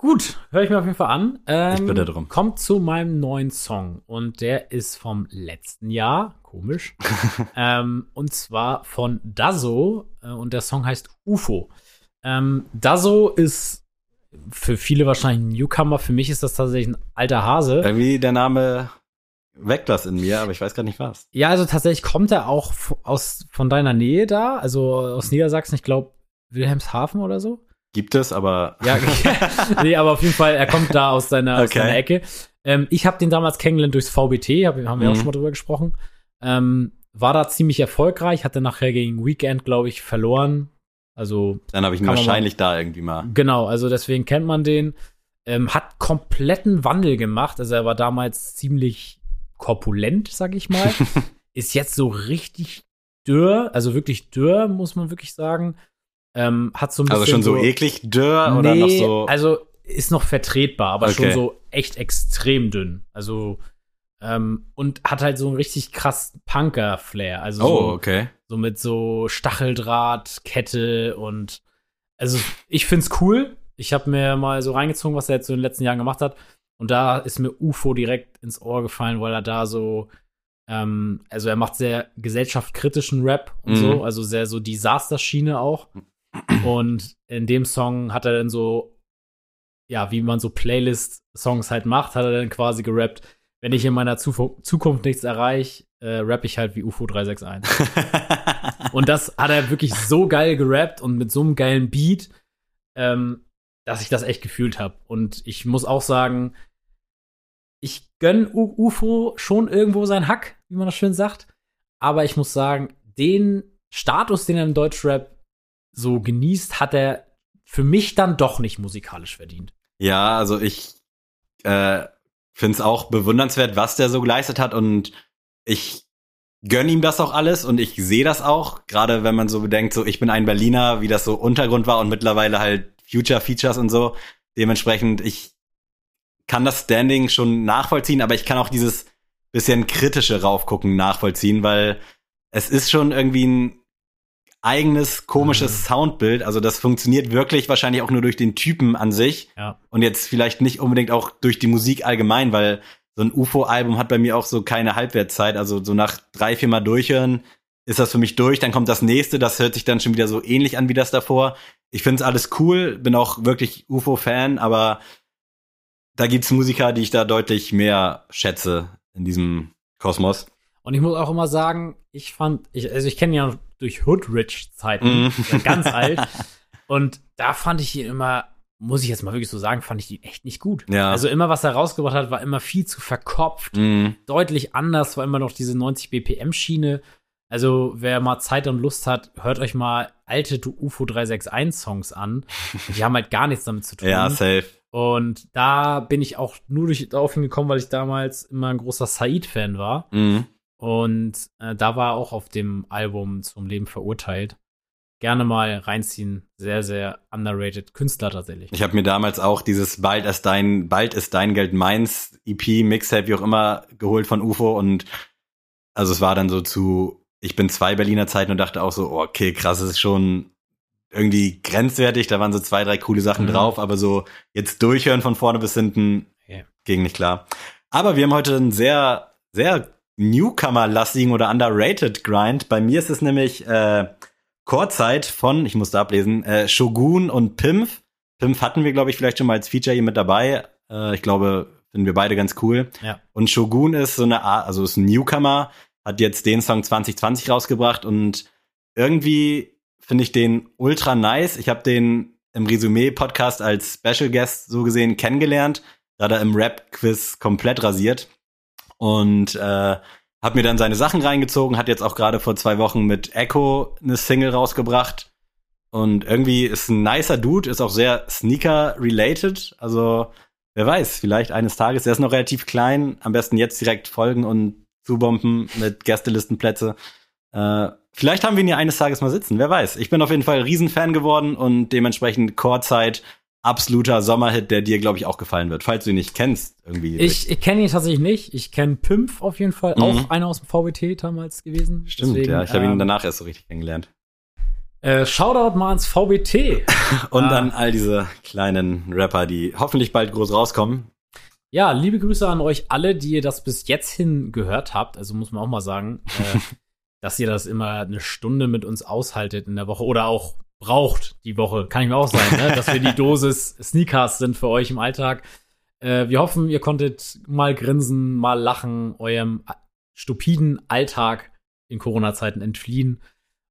Gut, höre ich mir auf jeden Fall an. Ähm, ich bitte drum. Kommt zu meinem neuen Song und der ist vom letzten Jahr, komisch. ähm, und zwar von Dazo äh, und der Song heißt UFO. Ähm, Dazo ist für viele wahrscheinlich ein Newcomer, für mich ist das tatsächlich ein alter Hase. Irgendwie der Name weckt das in mir, aber ich weiß gar nicht was. Ja, also tatsächlich kommt er auch aus von deiner Nähe da, also aus Niedersachsen, ich glaube Wilhelmshaven oder so. Gibt es, aber ja, nee, aber auf jeden Fall, er kommt da aus seiner, okay. aus seiner Ecke. Ähm, ich habe den damals kennengelernt durchs VBT, hab, haben wir mhm. auch schon mal drüber gesprochen. Ähm, war da ziemlich erfolgreich, hatte nachher gegen Weekend, glaube ich, verloren. Also dann habe ich ihn wahrscheinlich mal, da irgendwie mal. Genau, also deswegen kennt man den. Ähm, hat kompletten Wandel gemacht. Also er war damals ziemlich korpulent, sag ich mal. ist jetzt so richtig dürr, also wirklich dürr, muss man wirklich sagen. Ähm, hat so ein Also bisschen schon so, eklig dürr oder Nee, noch so. Also ist noch vertretbar, aber schon Okay. so echt extrem dünn. Also ähm, und hat halt so einen richtig krass Punker-Flair. Also oh, so, okay. so mit so Stacheldraht, Kette und also ich find's cool. Ich habe mir mal so reingezogen, was er jetzt so in den letzten Jahren gemacht hat. Und da ist mir UFO direkt ins Ohr gefallen, weil er da so, ähm, also er macht sehr gesellschaftskritischen Rap und Mhm. so, also sehr so Disaster-Schiene auch. Und in dem Song hat er dann so, ja, wie man so Playlist-Songs halt macht, hat er dann quasi gerappt, wenn ich in meiner Zuf Zukunft nichts erreiche, äh, rapp ich halt wie UFO 361. Und das hat er wirklich so geil gerappt und mit so einem geilen Beat, ähm, dass ich das echt gefühlt habe. Und ich muss auch sagen, ich gönn U UFO schon irgendwo sein Hack, wie man das schön sagt. Aber ich muss sagen, den Status, den er im Deutschrap so genießt, hat er für mich dann doch nicht musikalisch verdient. Ja, also ich äh, finde es auch bewundernswert, was der so geleistet hat und ich gönn ihm das auch alles und ich sehe das auch, gerade wenn man so bedenkt, so ich bin ein Berliner, wie das so Untergrund war und mittlerweile halt Future Features und so. Dementsprechend, ich kann das Standing schon nachvollziehen, aber ich kann auch dieses bisschen kritische raufgucken nachvollziehen, weil es ist schon irgendwie ein eigenes komisches Mhm. Soundbild. Also das funktioniert wirklich wahrscheinlich auch nur durch den Typen an sich Ja. und jetzt vielleicht nicht unbedingt auch durch die Musik allgemein, weil so ein UFO-Album hat bei mir auch so keine Halbwertszeit. Also so nach drei, vier Mal durchhören ist das für mich durch. Dann kommt das nächste, das hört sich dann schon wieder so ähnlich an wie das davor. Ich finde es alles cool, bin auch wirklich UFO-Fan, aber da gibt's Musiker, die ich da deutlich mehr schätze in diesem Kosmos. Und ich muss auch immer sagen, ich fand, ich, also ich kenne ihn ja durch Hoodrich-Zeiten, äh, ganz alt. Und da fand ich ihn immer, muss ich jetzt mal wirklich so sagen, fand ich ihn echt nicht gut. Ja. Also immer, was er rausgebracht hat, war immer viel zu verkopft, Mhm. deutlich anders, war immer noch diese 90 BPM-Schiene. Also, wer mal Zeit und Lust hat, hört euch mal alte UFO 361-Songs an. Die haben halt gar nichts damit zu tun. Ja, safe. Und da bin ich auch nur durch, darauf hingekommen, weil ich damals immer ein großer Said-Fan war. Mhm. Und äh, da war er auch auf dem Album zum Leben verurteilt. Gerne mal reinziehen. Sehr, sehr underrated Künstler tatsächlich. Ich habe mir damals auch dieses Bald ist dein, bald ist dein Geld meins EP, Mixtape, wie auch immer, geholt von UFO und also es war dann so zu, ich bin zwei Berliner Zeiten und dachte auch so, oh, okay, krass, es ist schon irgendwie grenzwertig, da waren so zwei, drei coole Sachen Mhm. drauf, aber so jetzt durchhören von vorne bis hinten Ja. ging nicht klar. Aber wir haben heute einen sehr, sehr Newcomer-lastigen oder underrated Grind. Bei mir ist es nämlich äh, Chorzeit von, ich musste ablesen, äh, Shogun und Pimpf. Pimpf hatten wir, glaube ich, vielleicht schon mal als Feature hier mit dabei. Äh, ich glaube, finden wir beide ganz cool. Ja. Und Shogun ist so eine Art, also ist ein Newcomer, hat jetzt den Song 2020 rausgebracht und irgendwie finde ich den ultra nice. Ich habe den im Resümee-Podcast als Special Guest so gesehen kennengelernt. Da hat er im Rap-Quiz komplett rasiert. Und äh, hab mir dann seine Sachen reingezogen, hat jetzt auch gerade vor zwei Wochen mit Echo eine Single rausgebracht. Und irgendwie ist ein nicer Dude, ist auch sehr Sneaker-related. Also, wer weiß, vielleicht eines Tages. Er ist noch relativ klein. Am besten jetzt direkt folgen und zubomben mit Gästelistenplätze. Äh, vielleicht haben wir ihn ja eines Tages mal sitzen, wer weiß. Ich bin auf jeden Fall Riesenfan geworden und dementsprechend Chorzeit, absoluter Sommerhit, der dir, glaube ich, auch gefallen wird, falls du ihn nicht kennst. Irgendwie. Ich, ich kenne ihn tatsächlich nicht. Ich kenne Pimpf auf jeden Fall. Mhm. Auch einer aus dem VBT damals gewesen. Stimmt, Deswegen, ja. Ich habe ihn ähm, danach erst so richtig kennengelernt. Äh, Shoutout mal ans VBT. Und ah. dann all diese kleinen Rapper, die hoffentlich bald groß rauskommen. Ja, liebe Grüße an euch alle, die ihr das bis jetzt hin gehört habt. Also muss man auch mal sagen, äh, dass ihr das immer eine Stunde mit uns aushaltet in der Woche oder auch braucht die Woche. Kann ich mir auch sein, ne? dass wir die Dosis Sneakers sind für euch im Alltag. Äh, wir hoffen, ihr konntet mal grinsen, mal lachen, eurem a- stupiden Alltag in Corona-Zeiten entfliehen.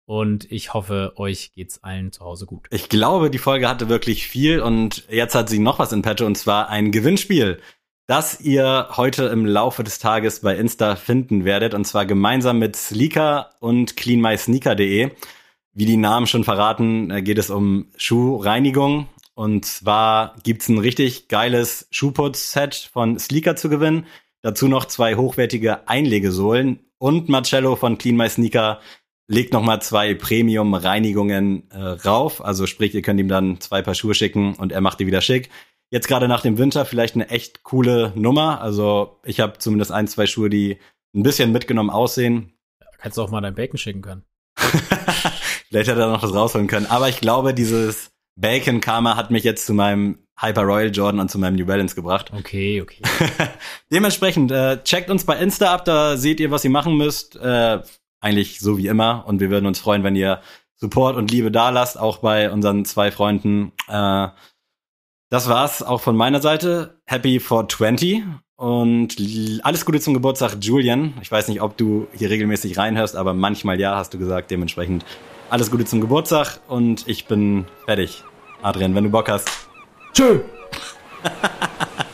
Und ich hoffe, euch geht's allen zu Hause gut. Ich glaube, die Folge hatte wirklich viel und jetzt hat sie noch was in petto und zwar ein Gewinnspiel, das ihr heute im Laufe des Tages bei Insta finden werdet und zwar gemeinsam mit Sleeker und cleanmysneaker.de. Wie die Namen schon verraten, äh, geht es um Schuhreinigung Und zwar gibt's ein richtig geiles Schuhputz-Set von Sleeker zu gewinnen. Dazu noch zwei hochwertige Einlegesohlen und Marcello von Clean My Sneaker legt nochmal zwei Premium-Reinigungen äh, rauf. Also sprich, ihr könnt ihm dann zwei Paar Schuhe schicken und er macht die wieder schick. Jetzt gerade nach dem Winter vielleicht eine echt coole Nummer. Also ich habe zumindest ein, zwei Schuhe, die ein bisschen mitgenommen aussehen. Kannst du auch mal dein Bacon schicken können. vielleicht hätte er noch was rausholen können. Aber ich glaube, dieses Bacon Karma hat mich jetzt zu meinem Hyper Royal Jordan und zu meinem New Balance gebracht. Okay, okay. Dementsprechend, äh, checkt uns bei Insta ab, da seht ihr, was ihr machen müsst. Äh, eigentlich so wie immer. Und wir würden uns freuen, wenn ihr Support und Liebe da lasst, auch bei unseren zwei Freunden. Äh, das war's auch von meiner Seite. Happy 420 und alles Gute zum Geburtstag, Julian. Ich weiß nicht, ob du hier regelmäßig reinhörst, aber manchmal ja, hast du gesagt. Dementsprechend alles Gute zum Geburtstag und ich bin fertig. Adrian, wenn du Bock hast. Tschö.